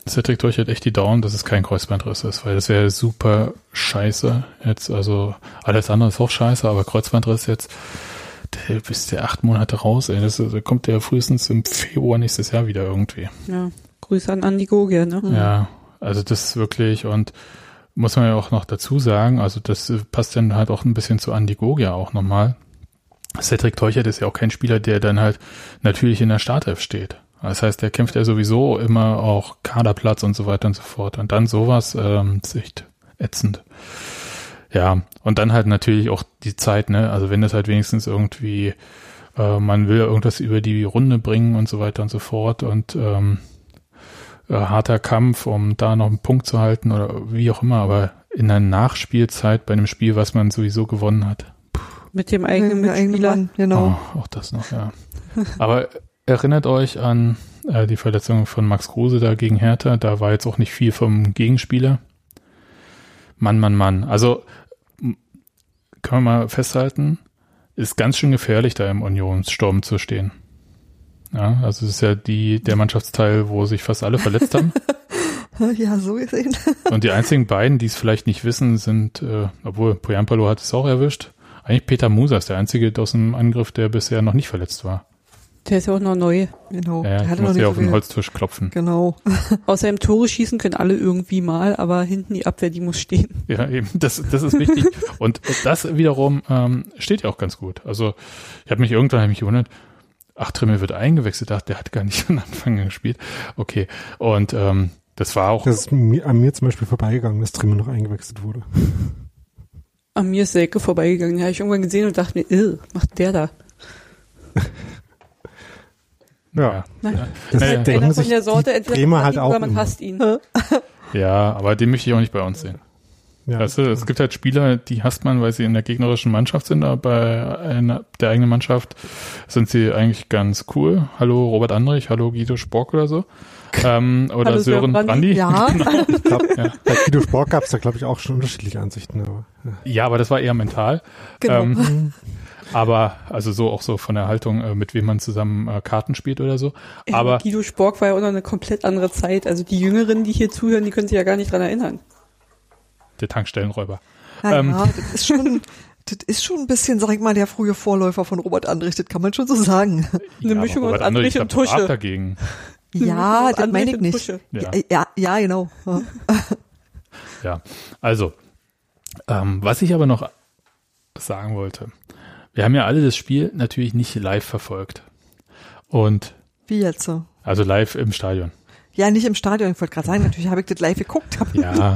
Cedric durch hat echt die Daumen, dass es kein Kreuzbandriss ist, weil das wäre super scheiße jetzt. Also alles andere ist auch scheiße, aber Kreuzbandriss jetzt, der bist der acht Monate raus, ey. Das, da kommt der frühestens im Februar nächstes Jahr wieder irgendwie. Ja, Grüße an Andi Gogia, ne? Ja, also das ist wirklich und muss man ja auch noch dazu sagen, also das passt dann halt auch ein bisschen zu Andi Gogia auch nochmal. Cedric Teuchert ist ja auch kein Spieler, der dann halt natürlich in der Startelf steht. Das heißt, der kämpft ja sowieso immer auch Kaderplatz und so weiter und so fort. Und dann sowas, ähm, ist echt ätzend. Ja, und dann halt natürlich auch die Zeit, ne? Also wenn das halt wenigstens irgendwie, äh, man will irgendwas über die Runde bringen und so weiter und so fort und ähm, äh, harter Kampf, um da noch einen Punkt zu halten oder wie auch immer, aber in der Nachspielzeit bei einem Spiel, was man sowieso gewonnen hat. Mit dem eigenen eigene Mitspieler. Mann, genau. Oh, auch das noch, ja. Aber erinnert euch an äh, die Verletzung von Max Kruse da gegen Hertha. Da war jetzt auch nicht viel vom Gegenspieler. Mann, Mann, Mann. Also m- können wir mal festhalten, ist ganz schön gefährlich, da im Unionssturm zu stehen. Ja, also es ist ja die, der Mannschaftsteil, wo sich fast alle verletzt haben. Ja, so gesehen. Und die einzigen beiden, die es vielleicht nicht wissen, sind, äh, obwohl Poyampalo hat es auch erwischt, eigentlich Peter Musa ist der einzige aus dem Angriff, der bisher noch nicht verletzt war. Der ist ja auch noch neu. Genau. Ja, Der hatte muss hier nicht auf so den. Holztisch klopfen. Genau. Außer im Tore schießen können alle irgendwie mal, aber hinten die Abwehr, die muss stehen. Ja, eben, das, das ist wichtig. Und das wiederum ähm, steht ja auch ganz gut. Also ich habe mich irgendwann hab ich mich gewundert, ach, Trimmel wird eingewechselt, ach, der hat gar nicht von Anfang an gespielt. Okay. Und ähm, das war auch, Das ist mir, an mir zum Beispiel vorbeigegangen, dass Trimmel noch eingewechselt wurde. An mir ist Selke vorbeigegangen. Habe ich irgendwann gesehen und dachte mir, "Ill, was macht der da? ja, Naja. Das Naja. denken Einer von der Sorte, entweder Bremer man halt ihn auch oder man immer. hasst ihn. ja, aber den möchte ich auch nicht bei uns sehen. Ja. Weißt du, es gibt halt Spieler, die hasst man, weil sie in der gegnerischen Mannschaft sind, aber bei einer, der eigenen Mannschaft sind sie eigentlich ganz cool. Hallo Robert Andrich, hallo Guido Spork oder so. Ähm, oder Hallo Sören Brandi. Ja. Ich glaub, Ja. Bei Guido Sport gab es da, glaube ich, auch schon unterschiedliche Ansichten. Aber, ja. Ja, aber das war eher mental. Genau. Ähm, aber also so auch so von der Haltung, äh, mit wem man zusammen äh, Karten spielt oder so. Aber Guido Spork war ja auch noch eine komplett andere Zeit. Also die Jüngeren, die hier zuhören, die können sich ja gar nicht dran erinnern. Der Tankstellenräuber. Ja, Ähm. ja, das ist schon, das ist schon ein bisschen, sag ich mal, der frühe Vorläufer von Robert Andrich, das kann man schon so sagen. Eine Mischung Robert aus Andrich ich und Tusche. dagegen. Ja, das meine ich nicht. Ja. Ja, ja, genau. Ja. Ja, also, ähm, was ich aber noch sagen wollte. Wir haben ja alle das Spiel natürlich nicht live verfolgt. Und, Wie jetzt so? also live im Stadion. Ja, nicht im Stadion, ich wollte gerade sagen, natürlich habe ich das live geguckt. Ja.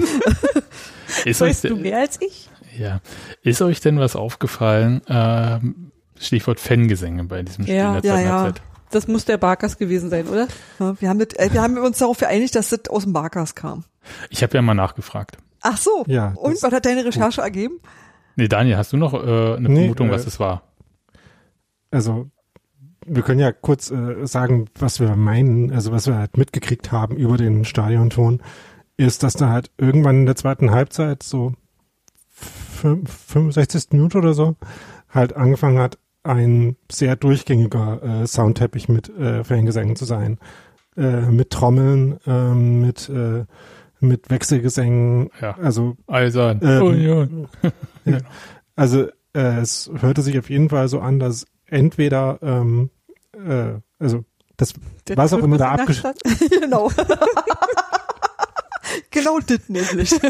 ist, euch, Weißt du mehr als ich? ja. ist euch denn was aufgefallen? Ähm, Stichwort Fangesänge bei diesem Spiel Ja, in der ja, zweiten ja. Halbzeit. Das muss der Barkas gewesen sein, oder? Ja, Wir haben, das, äh, wir haben uns darauf geeinigt, dass das aus dem Barkas kam. Ich habe ja mal nachgefragt. Ach so. Ja, Und was hat deine Recherche ergeben? Nee, Daniel, hast du noch äh, eine Nee, Vermutung, äh, was es war? also wir können ja kurz äh, sagen, was wir meinen, also was wir halt mitgekriegt haben über den Stadionton, ist, dass da halt irgendwann in der zweiten Halbzeit so fün- 65. Minute oder so halt angefangen hat, ein sehr durchgängiger äh, Soundteppich mit äh, Fangesängen zu sein. Äh, mit Trommeln, ähm, mit, äh, mit Wechselgesängen, Ja. also Eisern. ähm, Union. also äh, es hörte sich auf jeden Fall so an, dass entweder ähm, äh, also das Der was auch immer da in der abgesch- Stadt. genau. genau das nämlich.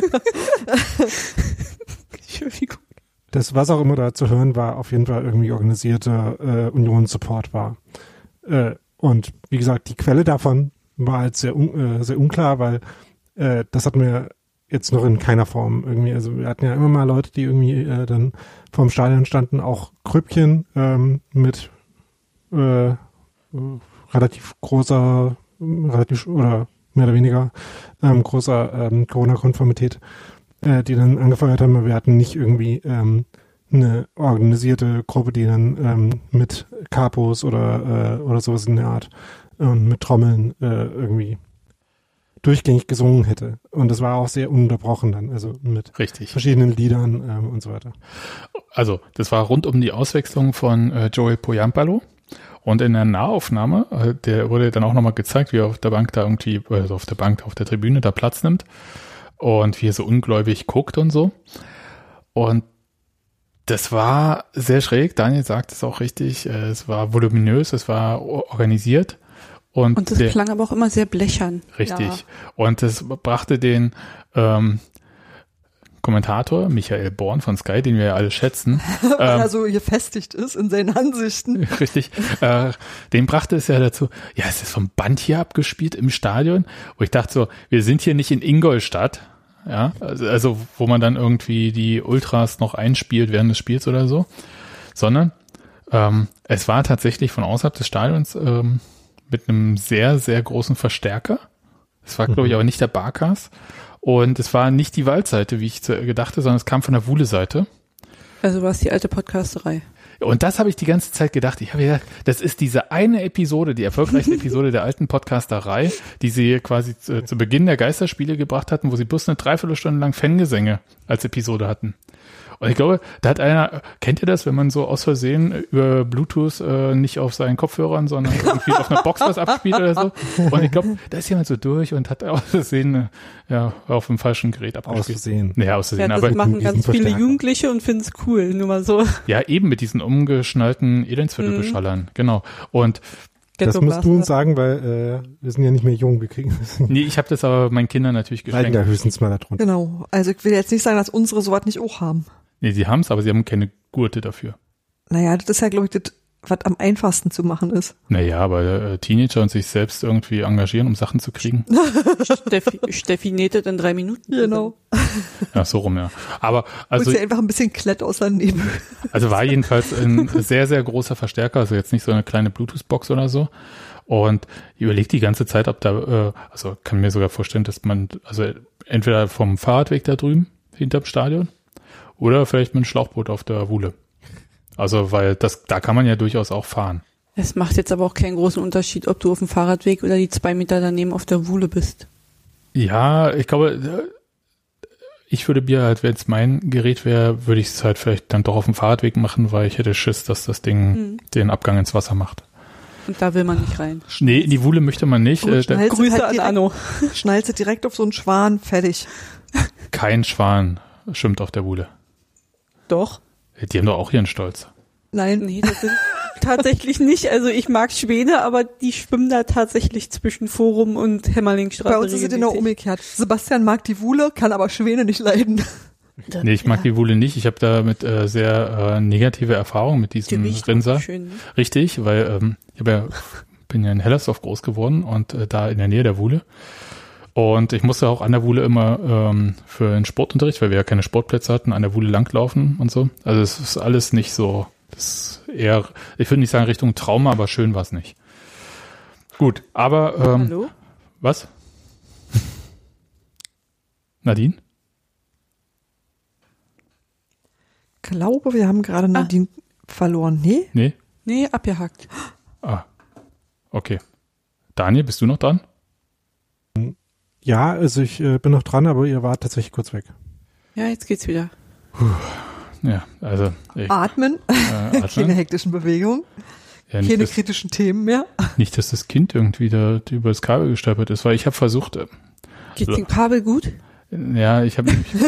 Das was auch immer da zu hören war, auf jeden Fall irgendwie organisierter äh, Union-Support war. Äh, und wie gesagt, die Quelle davon war halt sehr un äh, sehr unklar, weil äh, das hatten wir jetzt noch in keiner Form irgendwie. Also wir hatten ja immer mal Leute, die irgendwie äh, dann vorm Stadion standen, auch Grüppchen ähm, mit äh, relativ großer, relativ oder mehr oder weniger ähm, großer ähm, Corona-Konformität, äh, die dann angefeuert haben. Wir hatten nicht irgendwie ähm, eine organisierte Gruppe, die dann ähm, mit Capos oder äh, oder sowas in der Art und mit Trommeln äh, irgendwie durchgängig gesungen hätte. Und das war auch sehr ununterbrochen dann, also mit Richtig. verschiedenen Liedern ähm, und so weiter. Also, das war rund um die Auswechslung von äh, Joey Poyampalo. Und in der Nahaufnahme, äh, der wurde dann auch nochmal gezeigt, wie er auf der Bank da irgendwie, also auf der Bank, auf der Tribüne da Platz nimmt. Und wie er so ungläubig guckt und so. Und das war sehr schräg. Daniel sagt es auch richtig. Äh, Es war voluminös, es war organisiert. Und, Und das der, klang aber auch immer sehr blechern. Richtig. Ja. Und das brachte den ähm, Kommentator Michael Born von Sky, den wir ja alle schätzen, Weil ähm, er so gefestigt ist in seinen Ansichten. richtig, äh, den brachte es ja dazu, ja, es ist vom Band hier abgespielt im Stadion, wo ich dachte so, wir sind hier nicht in Ingolstadt, ja, also, also wo man dann irgendwie die Ultras noch einspielt während des Spiels oder so, sondern ähm, es war tatsächlich von außerhalb des Stadions ähm, mit einem sehr, sehr großen Verstärker. Es war, glaube ich, aber nicht der Barkas. Und es war nicht die Waldseite, wie ich zu- gedacht habe, sondern es kam von der Wuhle-Seite. Also war es die alte Podcasterei. Und das habe ich die ganze Zeit gedacht. Ich habe gedacht, das ist diese eine Episode, die erfolgreichste Episode der alten Podcasterei, die sie quasi zu, zu Beginn der Geisterspiele gebracht hatten, wo sie bloß eine Dreiviertelstunde lang Fangesänge als Episode hatten. Und ich glaube, da hat einer, kennt ihr das, wenn man so aus Versehen über Bluetooth äh, nicht auf seinen Kopfhörern, sondern irgendwie auf einer Box was abspielt oder so? Und ich glaube, da ist jemand so durch und hat aus Versehen äh, ja, auf dem falschen Gerät Aus abgespielt. Versehen. Ja, aus Ja, Versehen. das aber machen ganz viele. Jugendliche und finden es cool. Nur mal so. ja, eben mit diesen umgeschnallten Elendsviertelbeschallern. Genau. Und Das Ghetto musst du uns sagen, weil äh, wir sind ja nicht mehr jung, wir kriegen Nee, ich habe das aber meinen Kindern natürlich leiden geschenkt. da höchstens mal darunter. Genau. Also ich will jetzt nicht sagen, dass unsere sowas nicht auch haben. Nee, sie haben's, aber sie haben keine Gurte dafür. Naja, das ist ja, glaube ich, das, was am einfachsten zu machen ist. Naja, aber äh, Teenager und sich selbst irgendwie engagieren, um Sachen zu kriegen. Steffi, Steffi nähtet in drei Minuten. Genau. Ja, so rum, ja. Aber Also, also, ja einfach ein bisschen Klett auseinander. also war jedenfalls ein sehr, sehr großer Verstärker, also jetzt nicht so eine kleine Bluetooth-Box oder so. Und ich überlege die ganze Zeit, ob da, äh, also kann mir sogar vorstellen, dass man, also entweder vom Fahrradweg da drüben, hinterm Stadion, oder vielleicht mit einem Schlauchboot auf der Wuhle. Also, weil das, da kann man ja durchaus auch fahren. Es macht jetzt aber auch keinen großen Unterschied, ob du auf dem Fahrradweg oder die zwei Meter daneben auf der Wuhle bist. Ja, ich glaube, ich würde mir halt, wenn es mein Gerät wäre, würde ich es halt vielleicht dann doch auf dem Fahrradweg machen, weil ich hätte Schiss, dass das Ding Mhm. den Abgang ins Wasser macht. Und da will man nicht rein. Nee, in die Wuhle möchte man nicht. Gut, Äh, Grüße halt an direkt- Anno. Schnallst du direkt auf so einen Schwan, fertig. kein Schwan schwimmt auf der Wuhle. Doch. Die haben doch auch ihren Stolz. Nein. Nee, das sind tatsächlich nicht. Also ich mag Schwäne, aber die schwimmen da tatsächlich zwischen Forum und Hämmerlingstraße. Bei uns ist es genau umgekehrt. Sebastian mag die Wuhle, kann aber Schwäne nicht leiden. Nee, ich mag die Wuhle nicht. Ich habe damit äh, sehr äh, negative Erfahrungen mit Die diesem riecht Rinser. schön. Richtig, weil ähm, ich ja, bin ja in Hellersdorf groß geworden und äh, da in der Nähe der Wuhle. Und ich musste auch an der Wuhle immer ähm, für den Sportunterricht, weil wir ja keine Sportplätze hatten, an der Wuhle langlaufen und so. Also es ist alles nicht so, das ist eher, ich würde nicht sagen Richtung Trauma, aber schön war es nicht. Gut, aber ähm, Hallo? was? Nadine? glaube, wir haben gerade Nadine verloren. Nee? Nee? Nee, abgehackt. Ah, okay. Daniel, bist du noch dran? Ja, also ich äh, bin noch dran, aber ihr wart tatsächlich kurz weg. Ja, jetzt geht's wieder. Ja, also ich, Atmen, äh, keine Adnan, hektischen Bewegungen, ja, keine dass, kritischen Themen mehr. nicht, dass das Kind irgendwie da über das Kabel gestolpert ist, weil ich habe versucht, äh, Geht's So. dem Kabel gut? ja, ich habe ich,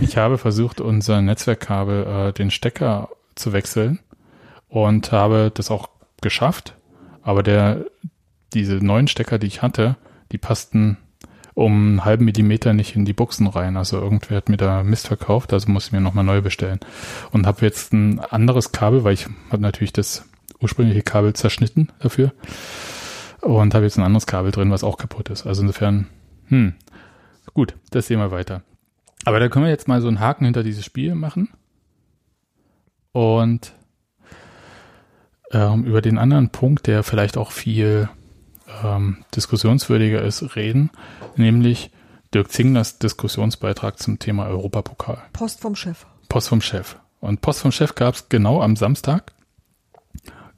ich habe versucht, unser Netzwerkkabel, äh, den Stecker zu wechseln und habe das auch geschafft, aber der diese neuen Stecker, die ich hatte, die passten um einen halben Millimeter nicht in die Buchsen rein. Also irgendwer hat mir da Mist verkauft, also muss ich mir nochmal neu bestellen. Und habe jetzt ein anderes Kabel, weil ich habe natürlich das ursprüngliche Kabel zerschnitten dafür. Und habe jetzt ein anderes Kabel drin, was auch kaputt ist. Also insofern, hm, gut, das sehen wir weiter. Aber da können wir jetzt mal so einen Haken hinter dieses Spiel machen. Und ähm, über den anderen Punkt, der vielleicht auch viel ähm, diskussionswürdiger ist, reden, nämlich Dirk Zinglers Diskussionsbeitrag zum Thema Europapokal. Post vom Chef. Post vom Chef. Und Post vom Chef gab es genau am Samstag,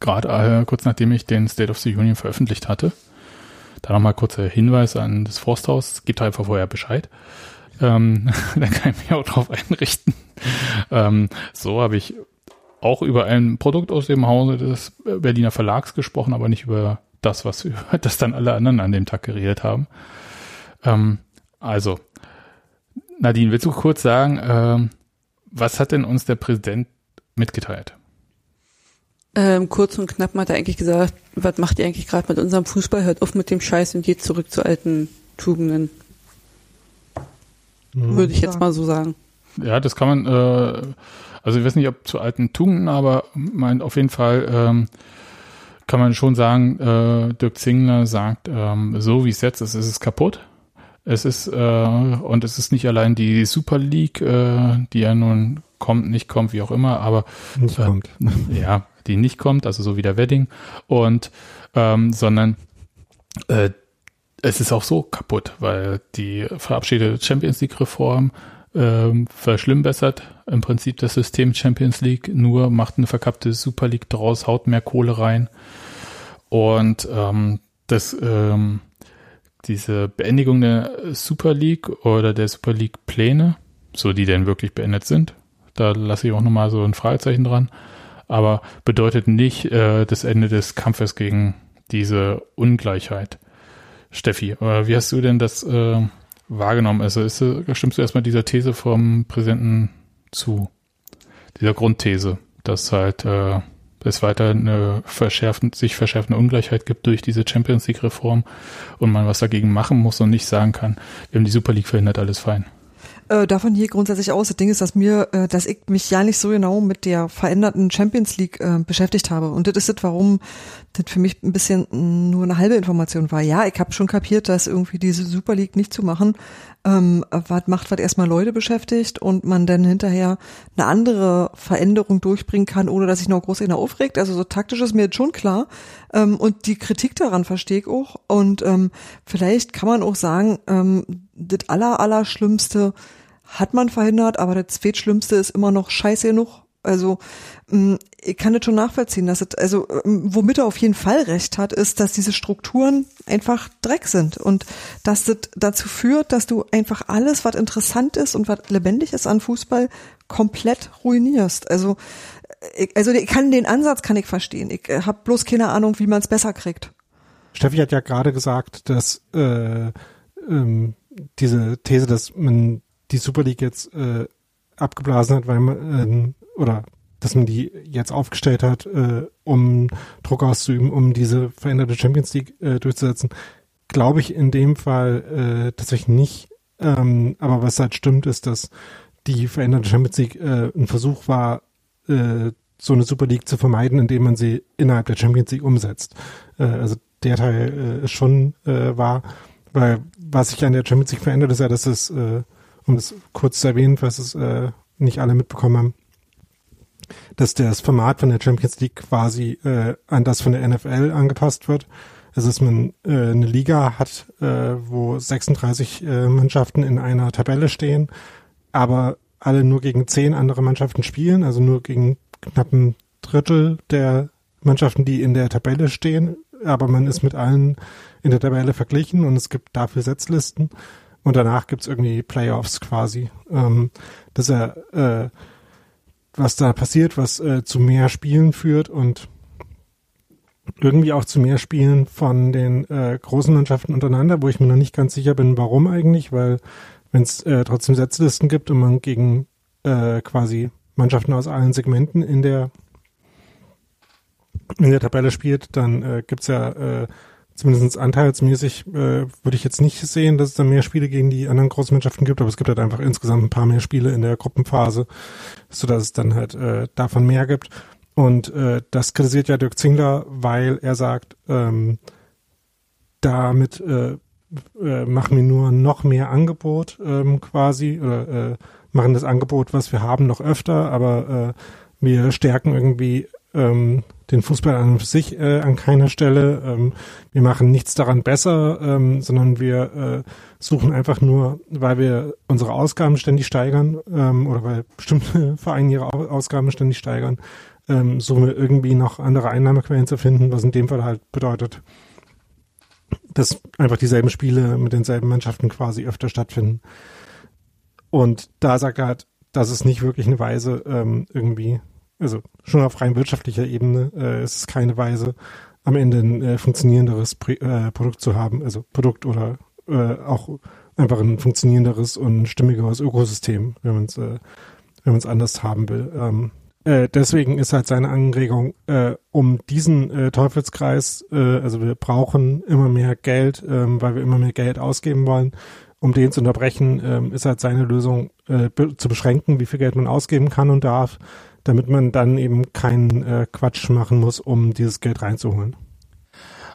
gerade äh, kurz nachdem ich den State of the Union veröffentlicht hatte. Da nochmal kurzer Hinweis an das Forsthaus, gibt einfach vorher Bescheid. Ähm, da kann ich mich auch drauf einrichten. Ähm, so habe ich auch über ein Produkt aus dem Hause des Berliner Verlags gesprochen, aber nicht über das, was über das dann alle anderen an dem Tag geredet haben. Ähm, also, Nadine, willst du kurz sagen, ähm, was hat denn uns der Präsident mitgeteilt? Ähm, kurz und knapp hat er eigentlich gesagt, was macht ihr eigentlich gerade mit unserem Fußball? Hört auf mit dem Scheiß und geht zurück zu alten Tugenden. Mhm. Würde ich jetzt mal so sagen. Ja, das kann man, äh, also ich weiß nicht, ob zu alten Tugenden, aber meint auf jeden Fall ähm, kann man schon sagen, äh, Dirk Zingler sagt, ähm, so wie es jetzt ist, ist es kaputt. Es ist, äh, und es ist nicht allein die Super League, äh, die ja nun kommt, nicht kommt, wie auch immer, aber nicht äh, kommt. Ja, die nicht kommt, also so wie der Wedding. Und ähm, sondern äh, es ist auch so kaputt, weil die verabschiedete Champions League Reform ähm, verschlimmbessert im Prinzip das System Champions League, nur macht eine verkappte Super League draus, haut mehr Kohle rein. Und ähm, das ähm, diese Beendigung der Super League oder der Super League Pläne, so die denn wirklich beendet sind, da lasse ich auch nochmal so ein Fragezeichen dran, aber bedeutet nicht äh, das Ende des Kampfes gegen diese Ungleichheit. Steffi, äh, wie hast du denn das äh, wahrgenommen? Also ist, stimmst du erstmal dieser These vom Präsidenten zu? Dieser Grundthese, dass halt äh, es weiter eine verschärfend, sich verschärfende Ungleichheit gibt durch diese Champions League Reform und man was dagegen machen muss und nicht sagen kann, wir haben die Super League verhindert, alles fein. Äh, davon hier grundsätzlich aus. Das Ding ist, dass mir, äh, dass ich mich ja nicht so genau mit der veränderten Champions League äh, beschäftigt habe. Und das ist das, warum das für mich ein bisschen nur eine halbe Information war. Ja, ich habe schon kapiert, dass irgendwie diese Super League nicht zu machen, ähm, was macht, was erstmal Leute beschäftigt und man dann hinterher eine andere Veränderung durchbringen kann, ohne dass sich noch groß einer aufregt. Also so taktisch ist mir jetzt schon klar. Ähm, und die Kritik daran verstehe ich auch. Und ähm, vielleicht kann man auch sagen, ähm, das aller, aller Schlimmste hat man verhindert, aber das Zweitschlimmste ist immer noch scheiße genug. Also mm, ich kann das schon nachvollziehen, dass es, also mm, womit er auf jeden Fall recht hat, ist, dass diese Strukturen einfach Dreck sind und dass das dazu führt, dass du einfach alles, was interessant ist und was lebendig ist an Fußball, komplett ruinierst. Also ich, also ich kann den Ansatz kann ich verstehen. Ich äh, habe bloß keine Ahnung, wie man es besser kriegt. Steffi hat ja gerade gesagt, dass äh, ähm, diese These, dass man die Super League jetzt äh, abgeblasen hat, weil man äh, oder dass man die jetzt aufgestellt hat, äh, um Druck auszuüben, um diese veränderte Champions League äh, durchzusetzen, glaube ich in dem Fall äh, tatsächlich nicht. Ähm, aber was halt stimmt, ist, dass die veränderte Champions League äh, ein Versuch war, äh, so eine Super League zu vermeiden, indem man sie innerhalb der Champions League umsetzt. Äh, also der Teil äh, schon äh, wahr, weil was sich an der Champions League verändert, ist ja, dass es, äh, um es kurz zu erwähnen, falls es äh, nicht alle mitbekommen haben, dass das Format von der Champions League quasi äh, an das von der NFL angepasst wird. Also dass man äh, eine Liga hat, äh, wo 36 äh, Mannschaften in einer Tabelle stehen, aber alle nur gegen zehn andere Mannschaften spielen, also nur gegen knapp ein Drittel der Mannschaften, die in der Tabelle stehen, aber man ist mit allen in der Tabelle verglichen und es gibt dafür Setzlisten und danach gibt's irgendwie Playoffs quasi. Ähm, dass er äh, was da passiert, was äh, zu mehr Spielen führt und irgendwie auch zu mehr Spielen von den äh, großen Mannschaften untereinander, wo ich mir noch nicht ganz sicher bin, warum eigentlich, weil wenn es äh, trotzdem Setzlisten gibt und man gegen äh, quasi Mannschaften aus allen Segmenten in der in der Tabelle spielt, dann äh, gibt's ja äh, zumindest anteilsmäßig äh, würde ich jetzt nicht sehen, dass es da mehr Spiele gegen die anderen großen Mannschaften gibt, aber es gibt halt einfach insgesamt ein paar mehr Spiele in der Gruppenphase, so dass es dann halt äh, davon mehr gibt. Und äh, das kritisiert ja Dirk Zingler, weil er sagt, ähm, damit äh, äh, machen wir nur noch mehr Angebot ähm, quasi oder äh, machen das Angebot, was wir haben, noch öfter, aber äh, wir stärken irgendwie ähm, den Fußball an sich äh, an keiner Stelle. Ähm, wir machen nichts daran besser, ähm, sondern wir äh, suchen einfach nur, weil wir unsere Ausgaben ständig steigern ähm, oder weil bestimmte Vereine ihre Ausgaben ständig steigern, ähm, suchen wir irgendwie noch andere Einnahmequellen zu finden, was in dem Fall halt bedeutet, dass einfach dieselben Spiele mit denselben Mannschaften quasi öfter stattfinden. Und da sagt er halt, das ist nicht wirklich eine Weise, ähm, irgendwie, also schon auf rein wirtschaftlicher Ebene äh, ist es keine Weise, am Ende ein äh, funktionierenderes Pri äh, Produkt zu haben, also Produkt oder äh, auch einfach ein funktionierenderes und stimmigeres Ökosystem, wenn man es äh, wenn man es anders haben will. Ähm, äh, deswegen ist halt seine Anregung, äh, um diesen äh, Teufelskreis, äh, also wir brauchen immer mehr Geld, ähm, weil wir immer mehr Geld ausgeben wollen, um den zu unterbrechen, ähm, ist halt seine Lösung äh, be zu beschränken, wie viel Geld man ausgeben kann und darf, damit man dann eben keinen äh, Quatsch machen muss, um dieses Geld reinzuholen.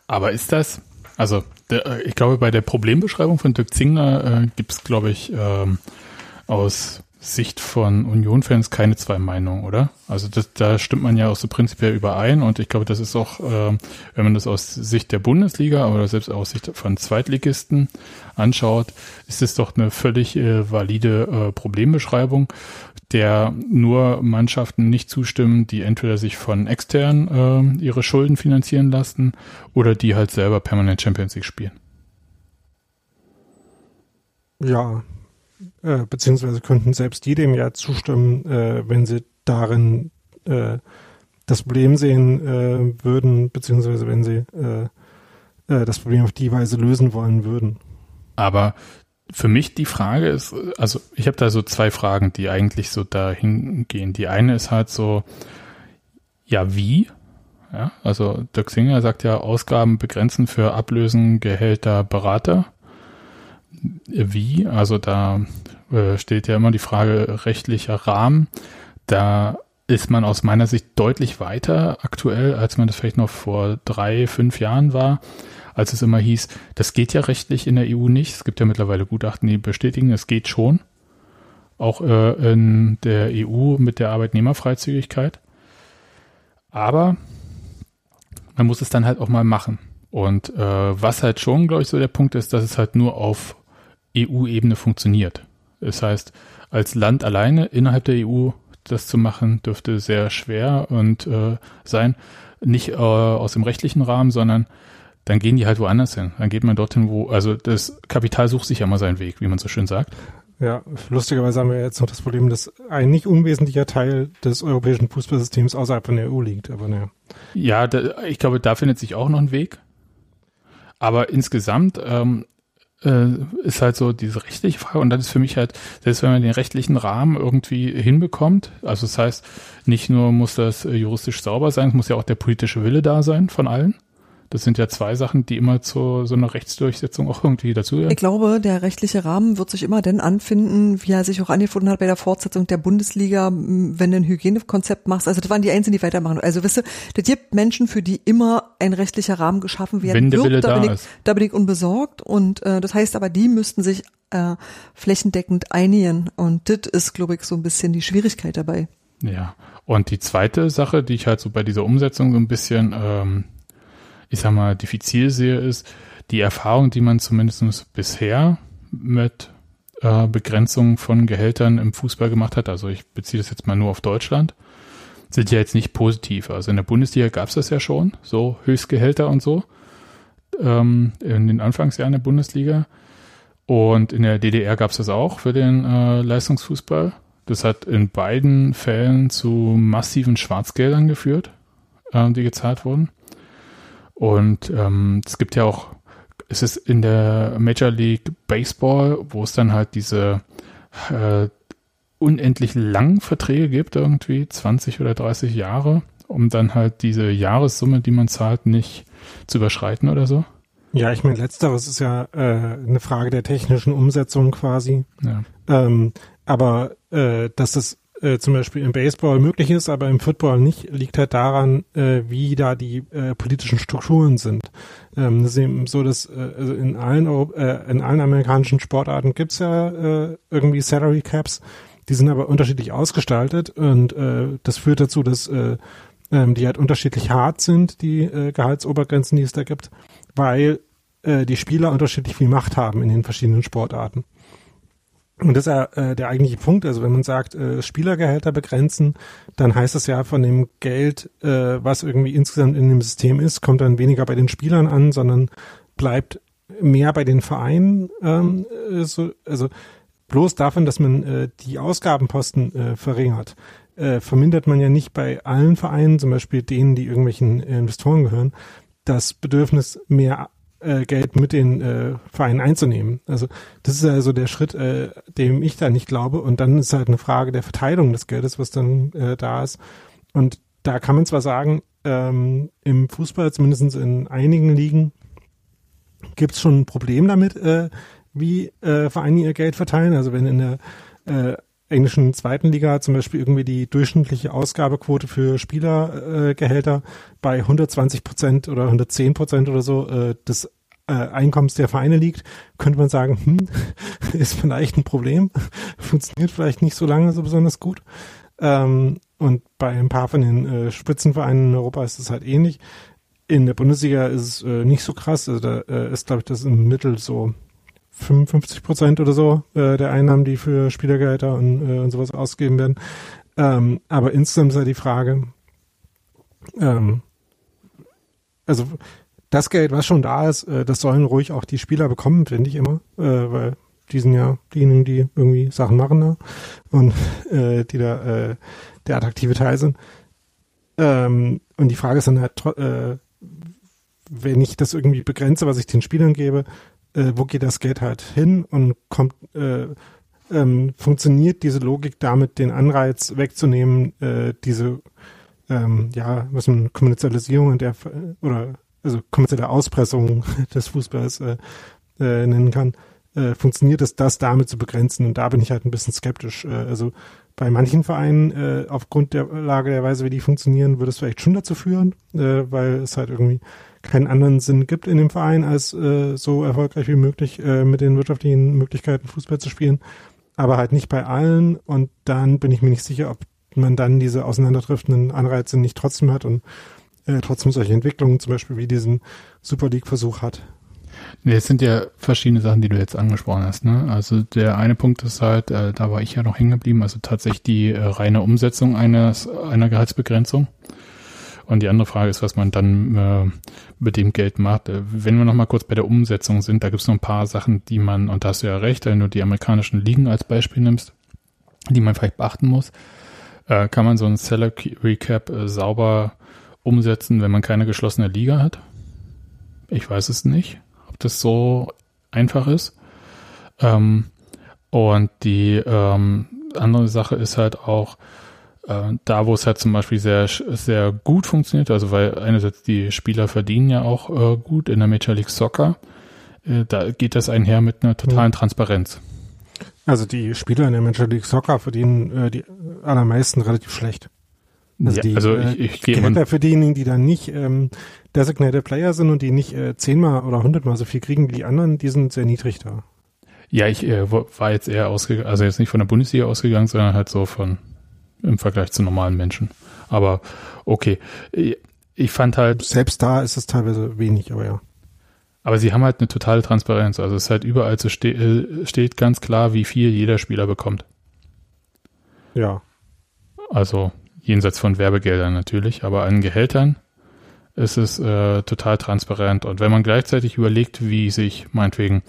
Aber ist das, also der, äh, ich glaube, bei der Problembeschreibung von Dirk Zingler äh, gibt es, glaube ich, ähm, aus Sicht von Union-Fans keine zwei Meinungen, oder? Also das, da stimmt man ja auch so prinzipiell überein und ich glaube, das ist auch, äh, wenn man das aus Sicht der Bundesliga oder selbst aus Sicht von Zweitligisten anschaut, ist es doch eine völlig äh, valide äh, Problembeschreibung, der nur Mannschaften nicht zustimmen, die entweder sich von extern äh, ihre Schulden finanzieren lassen oder die halt selber permanent Champions League spielen. Ja, äh, beziehungsweise könnten selbst die dem ja zustimmen, äh, wenn sie darin äh, das Problem sehen äh, würden, beziehungsweise wenn sie äh, äh, das Problem auf die Weise lösen wollen würden. Aber für mich die Frage ist, also ich habe da so zwei Fragen, die eigentlich so dahin gehen. Die eine ist halt so, ja, wie? Ja, also Dirk Singer sagt ja, Ausgaben begrenzen für Ablösen, Gehälter, Berater. Wie? Also da äh, steht ja immer die Frage rechtlicher Rahmen. Da ist man aus meiner Sicht deutlich weiter aktuell, als man das vielleicht noch vor drei, fünf Jahren war, als es immer hieß, das geht ja rechtlich in der EU nicht. Es gibt ja mittlerweile Gutachten, die bestätigen, es geht schon. Auch äh, in der EU mit der Arbeitnehmerfreizügigkeit. Aber man muss es dann halt auch mal machen. Und äh, was halt schon, glaube ich, so der Punkt ist, dass es halt nur auf EU-Ebene funktioniert. Das heißt, als Land alleine innerhalb der EU das zu machen, dürfte sehr schwer und äh, sein. Nicht äh, aus dem rechtlichen Rahmen, sondern dann gehen die halt woanders hin. Dann geht man dorthin, wo, also das Kapital sucht sich ja mal seinen Weg, wie man so schön sagt. Ja, lustigerweise haben wir jetzt noch das Problem, dass ein nicht unwesentlicher Teil des europäischen Fußballsystems außerhalb von der EU liegt, aber naja. Ja, da, ich glaube, da findet sich auch noch ein Weg. Aber insgesamt ähm, äh, ist halt so diese rechtliche Frage und dann ist für mich halt, selbst wenn man den rechtlichen Rahmen irgendwie hinbekommt, also das heißt, nicht nur muss das äh, juristisch sauber sein, es muss ja auch der politische Wille da sein von allen. Das sind ja zwei Sachen, die immer zu so einer Rechtsdurchsetzung auch irgendwie dazugehören. Ich glaube, der rechtliche Rahmen wird sich immer dann anfinden, wie er sich auch angefunden hat bei der Fortsetzung der Bundesliga, wenn du ein Hygienekonzept machst. Also das waren die Einzigen, die weitermachen. Also wisst ihr, das gibt Menschen, für die immer ein rechtlicher Rahmen geschaffen werden wenn der wird. Wille da, da bin ich, da bin ich unbesorgt. Und äh, das heißt aber, die müssten sich äh, flächendeckend einigen. Und das ist, glaube ich, so ein bisschen die Schwierigkeit dabei. Ja. Und die zweite Sache, die ich halt so bei dieser Umsetzung so ein bisschen ähm, ich sag mal, diffizil sehe, ist die Erfahrung, die man zumindest bisher mit äh, Begrenzung von Gehältern im Fußball gemacht hat. Also ich beziehe das jetzt mal nur auf Deutschland sind ja jetzt nicht positiv. Also in der Bundesliga gab es das ja schon, so Höchstgehälter und so, ähm, in den Anfangsjahren der Bundesliga. Und in der DDR gab es das auch für den äh, Leistungsfußball. Das hat in beiden Fällen zu massiven Schwarzgeldern geführt, äh, die gezahlt wurden. Und ähm, es gibt ja auch, es ist in der Major League Baseball, wo es dann halt diese äh, unendlich langen Verträge gibt, irgendwie 20 oder 30 Jahre, um dann halt diese Jahressumme, die man zahlt, nicht zu überschreiten oder so. Ja, ich meine, letzteres ist ja äh, eine Frage der technischen Umsetzung quasi. Ja. Ähm, aber äh, dass das äh, zum Beispiel im Baseball möglich ist, aber im Football nicht, liegt halt daran, äh, wie da die äh, politischen Strukturen sind. Ähm, das ist eben so, dass äh, also in allen äh, in allen amerikanischen Sportarten gibt's ja äh, irgendwie Salary Caps, die sind aber unterschiedlich ausgestaltet und äh, das führt dazu, dass äh, ähm, die halt unterschiedlich hart sind, die äh, Gehaltsobergrenzen, die es da gibt, weil äh, die Spieler unterschiedlich viel Macht haben in den verschiedenen Sportarten. Und das ist ja äh, der eigentliche Punkt. Also wenn man sagt, äh, Spielergehälter begrenzen, dann heißt das ja von dem Geld, äh, was irgendwie insgesamt in dem System ist, kommt dann weniger bei den Spielern an, sondern bleibt mehr bei den Vereinen, ähm, äh, so, also bloß davon, dass man äh, die Ausgabenposten äh, verringert, äh, vermindert man ja nicht bei allen Vereinen, zum Beispiel denen, die irgendwelchen Investoren gehören, das Bedürfnis, mehr äh, Geld mit den äh, Vereinen einzunehmen. Also das ist also der Schritt, äh, dem ich da nicht glaube. Und dann ist halt eine Frage der Verteilung des Geldes, was dann äh, da ist. Und da kann man zwar sagen, ähm, im Fußball, zumindest in einigen Ligen, gibt es schon ein Problem damit, äh, wie äh, Vereine ihr Geld verteilen. Also wenn in der äh, englischen zweiten Liga zum Beispiel irgendwie die durchschnittliche Ausgabequote für Spielergehälter äh, bei 120 Prozent oder 110 Prozent oder so äh, des äh, Einkommens der Vereine liegt, könnte man sagen, hm, ist vielleicht ein Problem, funktioniert vielleicht nicht so lange so besonders gut. Ähm, und bei ein paar von den äh, Spitzenvereinen in Europa ist es halt ähnlich. In der Bundesliga ist es äh, nicht so krass. Also da äh, ist, glaube ich, das im Mittel so 55 Prozent oder so äh, der Einnahmen, die für Spielergehälter und, äh, und sowas ausgegeben werden. Ähm, aber insgesamt ist ja die Frage, ähm, also das Geld, was schon da ist, äh, das sollen ruhig auch die Spieler bekommen, finde ich immer, äh, weil die sind ja diejenigen, die irgendwie Sachen machen da und äh, die da der attraktive Teil sind. Ähm, und die Frage ist dann halt, wenn ich das irgendwie begrenze, was ich den Spielern gebe, wo geht das Geld halt hin und kommt, äh, ähm, funktioniert diese Logik damit, den Anreiz wegzunehmen, diese, ähm, ja, was man Kommerzialisierung in der, oder, also kommerzielle Auspressung des Fußballs äh, äh, nennen kann, äh, funktioniert es, das damit zu begrenzen. Und da bin ich halt ein bisschen skeptisch. Äh, also bei manchen Vereinen, äh, aufgrund der Lage der Weise, wie die funktionieren, würde es vielleicht schon dazu führen, äh, weil es halt irgendwie keinen anderen Sinn gibt in dem Verein, als äh, so erfolgreich wie möglich äh, mit den wirtschaftlichen Möglichkeiten Fußball zu spielen. Aber halt nicht bei allen. Und dann bin ich mir nicht sicher, ob man dann diese auseinanderdriftenden Anreize nicht trotzdem hat und äh, trotzdem solche Entwicklungen, zum Beispiel wie diesen Super League-Versuch hat. Nee, es sind ja verschiedene Sachen, die du jetzt angesprochen hast. Ne? Also der eine Punkt ist halt, äh, da war ich ja noch hängen geblieben, also tatsächlich die äh, reine Umsetzung eines einer Gehaltsbegrenzung. Und die andere Frage ist, was man dann äh, mit dem Geld macht. Äh, wenn wir noch mal kurz bei der Umsetzung sind, da gibt es noch ein paar Sachen, die man, und da hast du ja recht, wenn du die amerikanischen Ligen als Beispiel nimmst, die man vielleicht beachten muss, äh, kann man so ein Seller Recap äh, sauber umsetzen, wenn man keine geschlossene Liga hat? Ich weiß es nicht, ob das so einfach ist. Ähm, und die ähm, andere Sache ist halt auch, äh, da, wo es halt zum Beispiel sehr, sehr gut funktioniert, also weil einerseits die Spieler verdienen ja auch äh, gut in der Major League Soccer, äh, da geht das einher mit einer totalen Transparenz. Also die Spieler in der Major League Soccer verdienen äh, die allermeisten relativ schlecht. Also, ja, die, also ich, ich gehe Gehälter für diejenigen, die dann nicht ähm, Designated Player sind und die nicht äh, zehnmal oder hundertmal so viel kriegen wie die anderen, die sind sehr niedrig da. Ja, ich äh, war jetzt eher ausgegangen, also jetzt nicht von der Bundesliga ausgegangen, sondern halt so von im Vergleich zu normalen Menschen. Aber okay. Ich fand halt. Selbst da ist es teilweise wenig, aber ja. Aber sie haben halt eine totale Transparenz. Also es ist halt überall zu ste äh, steht ganz klar, wie viel jeder Spieler bekommt. Ja. Also jenseits von Werbegeldern natürlich, aber an Gehältern ist es äh, total transparent. Und wenn man gleichzeitig überlegt, wie sich meinetwegen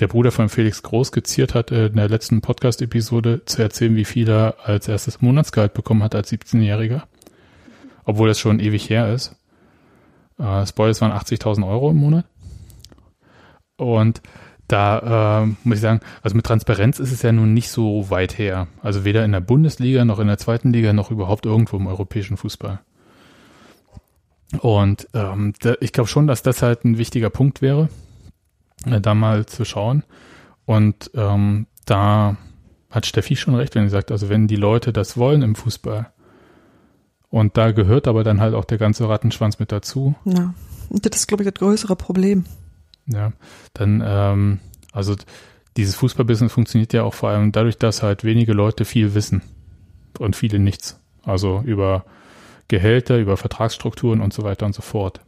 der Bruder von Felix Groß geziert hat, äh, in der letzten Podcast-Episode zu erzählen, wie viel er als erstes Monatsgehalt bekommen hat als 17-Jähriger, obwohl das schon ewig her ist. Äh, Spoilers waren 80.000 Euro im Monat. Und da äh, muss ich sagen, also mit Transparenz ist es ja nun nicht so weit her. Also weder in der Bundesliga noch in der zweiten Liga noch überhaupt irgendwo im europäischen Fußball. Und ähm, da, ich glaube schon, dass das halt ein wichtiger Punkt wäre, äh, da mal zu schauen. Und ähm, da hat Steffi schon recht, wenn sie sagt, also wenn die Leute das wollen im Fußball, und da gehört aber dann halt auch der ganze Rattenschwanz mit dazu. Ja, das ist, glaube ich, das größere Problem. Ja, dann, ähm, also dieses Fußballbusiness funktioniert ja auch vor allem dadurch, dass halt wenige Leute viel wissen und viele nichts. Also über Gehälter, über Vertragsstrukturen und so weiter und so fort.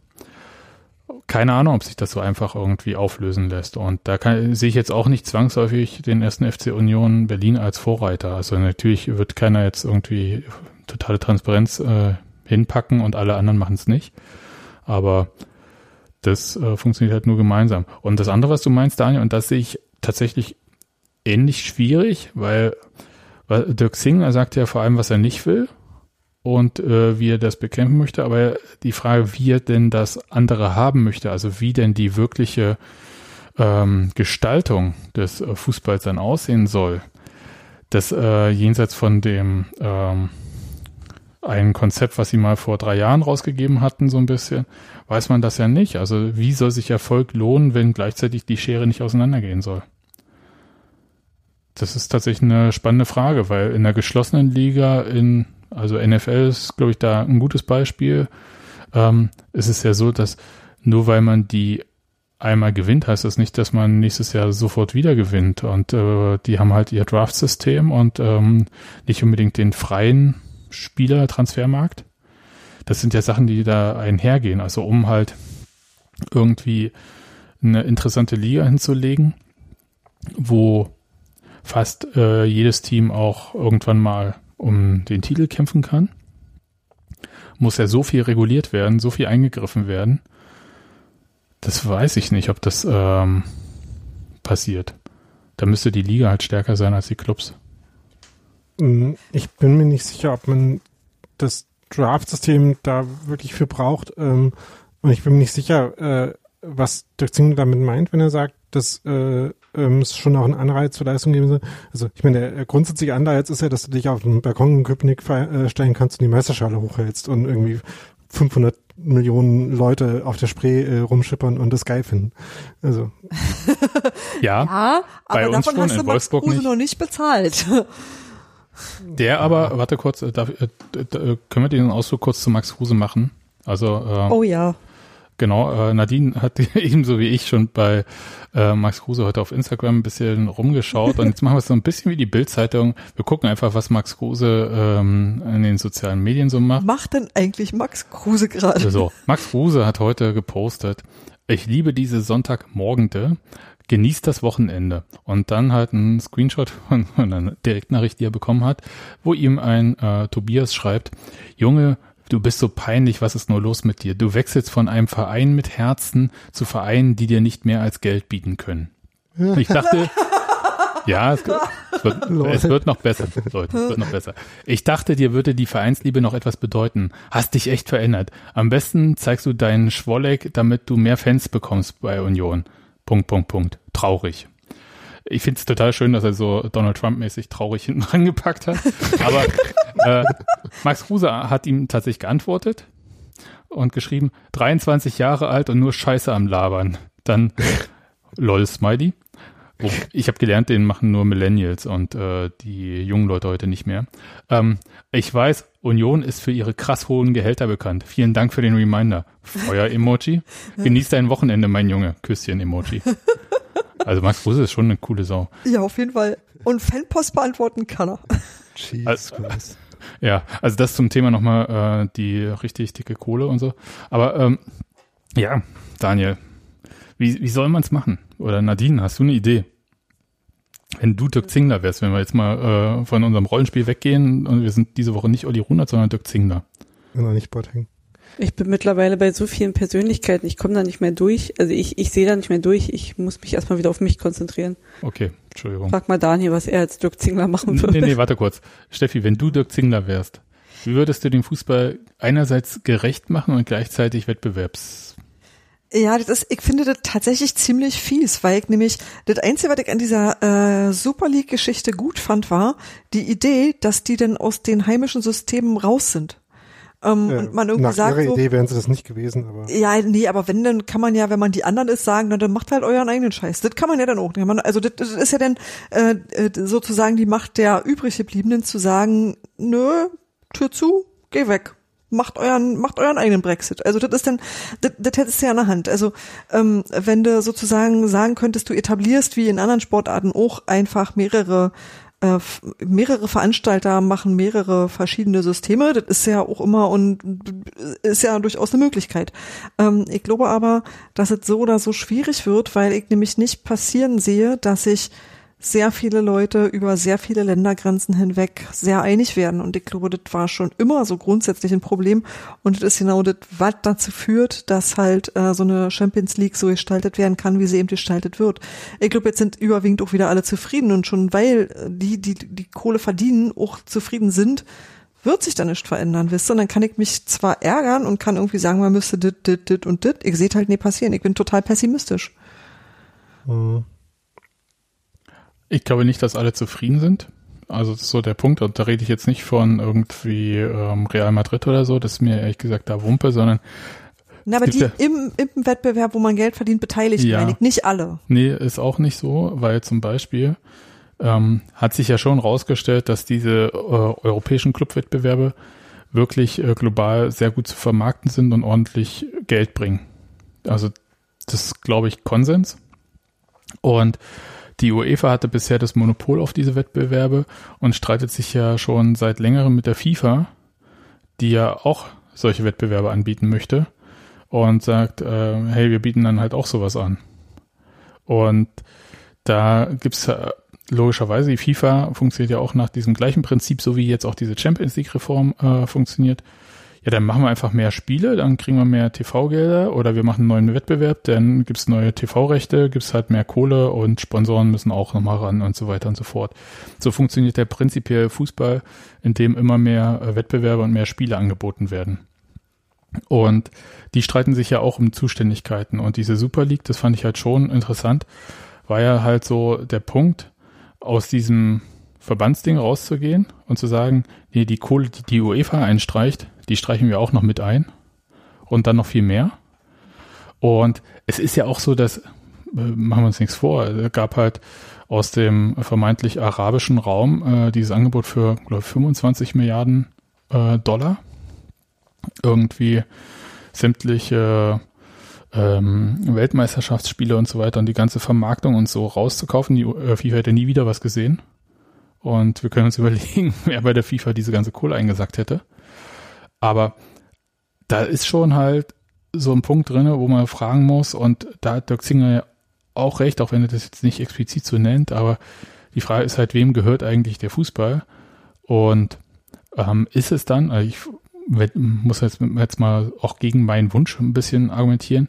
Keine Ahnung, ob sich das so einfach irgendwie auflösen lässt. Und da kann, sehe ich jetzt auch nicht zwangsläufig den ersten FC Union Berlin als Vorreiter. Also natürlich wird keiner jetzt irgendwie totale Transparenz äh, hinpacken und alle anderen machen es nicht. Aber Das äh, funktioniert halt nur gemeinsam. Und das andere, was du meinst, Daniel, und das sehe ich tatsächlich ähnlich schwierig, weil, weil Dirk Singer sagt ja vor allem, was er nicht will und äh, wie er das bekämpfen möchte, aber die Frage, wie er denn das andere haben möchte, also wie denn die wirkliche ähm, Gestaltung des äh, Fußballs dann aussehen soll, das äh, jenseits von dem ähm, ein Konzept, was sie mal vor drei Jahren rausgegeben hatten, so ein bisschen, weiß man das ja nicht. Also wie soll sich Erfolg lohnen, wenn gleichzeitig die Schere nicht auseinandergehen soll? Das ist tatsächlich eine spannende Frage, weil in der geschlossenen Liga, in, also NFL ist, glaube ich, da ein gutes Beispiel, ähm, ist es ja so, dass nur weil man die einmal gewinnt, heißt das nicht, dass man nächstes Jahr sofort wieder gewinnt. Und äh, die haben halt ihr Draft-System und ähm, nicht unbedingt den freien Spieler-Transfermarkt. Das sind ja Sachen, die da einhergehen. Also um halt irgendwie eine interessante Liga hinzulegen, wo fast äh, jedes Team auch irgendwann mal um den Titel kämpfen kann, muss ja so viel reguliert werden, so viel eingegriffen werden. Das weiß ich nicht, ob das ähm, passiert. Da müsste die Liga halt stärker sein als die Clubs. Mm, ich bin mir nicht sicher, ob man das Draft-System da wirklich für braucht. Ähm, und ich bin mir nicht sicher, äh, was Dirk Zingler damit meint, wenn er sagt, dass äh, ähm, es schon auch einen Anreiz zur Leistung geben soll. Also ich meine, der grundsätzliche Anreiz ist ja, dass du dich auf den Balkon in Köpenick äh, stellen kannst und die Meisterschale hochhältst und irgendwie 500 Millionen Leute auf der Spree äh, rumschippern und das geil finden. Also ja, Ja, aber Bei uns davon schon, hast du in Max Kruse nicht. noch nicht bezahlt. der aber, warte kurz, äh, darf, äh, äh, können wir den Ausflug kurz zu Max Kruse machen? Also äh, Oh ja. Genau, äh, Nadine hat ebenso wie ich schon bei äh, Max Kruse heute auf Instagram ein bisschen rumgeschaut und jetzt machen wir es so ein bisschen wie die Bild-Zeitung. Wir gucken einfach, was Max Kruse ähm, in den sozialen Medien so macht. Macht denn eigentlich Max Kruse gerade? Also, Max Kruse hat heute gepostet, ich liebe diese Sonntagmorgende, genießt das Wochenende. Und dann halt ein Screenshot von, von einer Direktnachricht, die er bekommen hat, wo ihm ein äh, Tobias schreibt, Junge, du bist so peinlich, was ist nur los mit dir? Du wechselst von einem Verein mit Herzen zu Vereinen, die dir nicht mehr als Geld bieten können. Ich dachte, ja, es, es, wird, es wird noch besser, Leute, es wird noch besser. Ich dachte, dir würde die Vereinsliebe noch etwas bedeuten. Hast dich echt verändert. Am besten zeigst du deinen Schwolleck, damit du mehr Fans bekommst bei Union. Punkt, Punkt, Punkt. Traurig. Ich finde es total schön, dass er so Donald Trump-mäßig traurig hinten rangepackt hat. Aber äh, Max Kruse hat ihm tatsächlich geantwortet und geschrieben, 23 Jahre alt und nur Scheiße am Labern. Dann lol Smiley. Ich habe gelernt, den machen nur Millennials und äh, die jungen Leute heute nicht mehr. Ähm, ich weiß, Union ist für ihre krass hohen Gehälter bekannt. Vielen Dank für den Reminder. Feuer-Emoji. Genieß dein Wochenende, mein Junge. Küsschen-Emoji. Also Max Kruse ist schon eine coole Sau. Ja, auf jeden Fall. Und Fanpost beantworten kann er. Jesus Also- Christ. Ja, also das zum Thema nochmal äh, die richtig dicke Kohle und so. Aber ähm, ja, Daniel, wie, wie soll man es machen? Oder Nadine, hast du eine Idee? Wenn du Dirk Zingler wärst, wenn wir jetzt mal äh, von unserem Rollenspiel weggehen und wir sind diese Woche nicht Olli Runert, sondern Dirk Zingler. Noch nicht Boateng. Ich bin mittlerweile bei so vielen Persönlichkeiten, ich komme da nicht mehr durch. Also ich, ich sehe da nicht mehr durch. Ich muss mich erstmal wieder auf mich konzentrieren. Okay, Entschuldigung. Frag mal Daniel, was er als Dirk Zingler machen Nee, würde. nee, warte kurz. Steffi, wenn du Dirk Zingler wärst, wie würdest du den Fußball einerseits gerecht machen und gleichzeitig Wettbewerbs... Ja, das ist, ich finde das tatsächlich ziemlich fies, weil ich nämlich, das Einzige, was ich an dieser äh, Super League-Geschichte gut fand, war die Idee, dass die denn aus den heimischen Systemen raus sind. Ähm, Äh, und man irgendwie nach sagt ihrer so, Idee wären sie das nicht gewesen, aber ja, nee, aber wenn, dann kann man ja, wenn man die anderen ist, sagen, na, dann macht halt euren eigenen Scheiß. Das kann man ja dann auch. Man, also das, das ist ja dann äh, äh, sozusagen die Macht der übrig gebliebenen zu sagen, nö, Tür zu, geh weg. Macht euren, macht euren eigenen Brexit. Also das ist dann, das, das hättest du ja in der Hand. Also ähm, wenn du sozusagen sagen könntest, du etablierst wie in anderen Sportarten auch einfach mehrere äh, mehrere Veranstalter machen mehrere verschiedene Systeme. Das ist ja auch immer und ist ja durchaus eine Möglichkeit. Ähm, ich glaube aber, dass es so oder so schwierig wird, weil ich nämlich nicht passieren sehe, dass ich sehr viele Leute über sehr viele Ländergrenzen hinweg sehr einig werden. Und ich glaube, das war schon immer so grundsätzlich ein Problem. Und das ist genau das, was dazu führt, dass halt äh, so eine Champions League so gestaltet werden kann, wie sie eben gestaltet wird. Ich glaube, jetzt sind überwiegend auch wieder alle zufrieden. Und schon weil die, die die Kohle verdienen, auch zufrieden sind, wird sich da nicht verändern, wisst ihr? Und dann kann ich mich zwar ärgern und kann irgendwie sagen, man müsste dit, dit, dit und dit. Ich sehe halt nie passieren. Ich bin total pessimistisch. Mhm. Ich glaube nicht, dass alle zufrieden sind. Also das ist so der Punkt. Und da rede ich jetzt nicht von irgendwie ähm, Real Madrid oder so. Das ist mir ehrlich gesagt da Wumpe, sondern Na, aber die ja- im, im Wettbewerb, wo man Geld verdient, beteiligt, Ja. meine ich. Nicht alle. Nee, ist auch nicht so, weil zum Beispiel ähm, hat sich ja schon rausgestellt, dass diese äh, europäischen Clubwettbewerbe wirklich äh, global sehr gut zu vermarkten sind und ordentlich Geld bringen. Also das ist, glaube ich, Konsens. Und die UEFA hatte bisher das Monopol auf diese Wettbewerbe und streitet sich ja schon seit längerem mit der FIFA, die ja auch solche Wettbewerbe anbieten möchte und sagt, äh, hey, wir bieten dann halt auch sowas an. Und da gibt's ja logischerweise, die FIFA funktioniert ja auch nach diesem gleichen Prinzip, so wie jetzt auch diese Champions League-Reform äh, funktioniert. Ja, dann machen wir einfach mehr Spiele, dann kriegen wir mehr TV-Gelder oder wir machen einen neuen Wettbewerb, dann gibt's neue TV-Rechte, gibt's halt mehr Kohle und Sponsoren müssen auch nochmal ran und so weiter und so fort. So funktioniert der prinzipiell Fußball, in dem immer mehr äh, Wettbewerbe und mehr Spiele angeboten werden. Und die streiten sich ja auch um Zuständigkeiten. Und diese Super League, das fand ich halt schon interessant, war ja halt so der Punkt, aus diesem Verbandsding rauszugehen und zu sagen, nee, die Kohle, die die UEFA einstreicht, die streichen wir auch noch mit ein. Und dann noch viel mehr. Und es ist ja auch so, dass, äh, machen wir uns nichts vor, es gab halt aus dem vermeintlich arabischen Raum äh, dieses Angebot für, glaube ich, 25 Milliarden äh, Dollar. Irgendwie sämtliche ähm, Weltmeisterschaftsspiele und so weiter und die ganze Vermarktung und so rauszukaufen. Die äh, FIFA hätte nie wieder was gesehen. Und wir können uns überlegen, wer bei der FIFA diese ganze Kohle eingesackt hätte. Aber da ist schon halt so ein Punkt drin, wo man fragen muss, und da hat Dirk Zinger ja auch recht, auch wenn er das jetzt nicht explizit so nennt, aber die Frage ist halt, wem gehört eigentlich der Fußball? Und ähm, ist es dann, also ich muss jetzt, jetzt mal auch gegen meinen Wunsch ein bisschen argumentieren,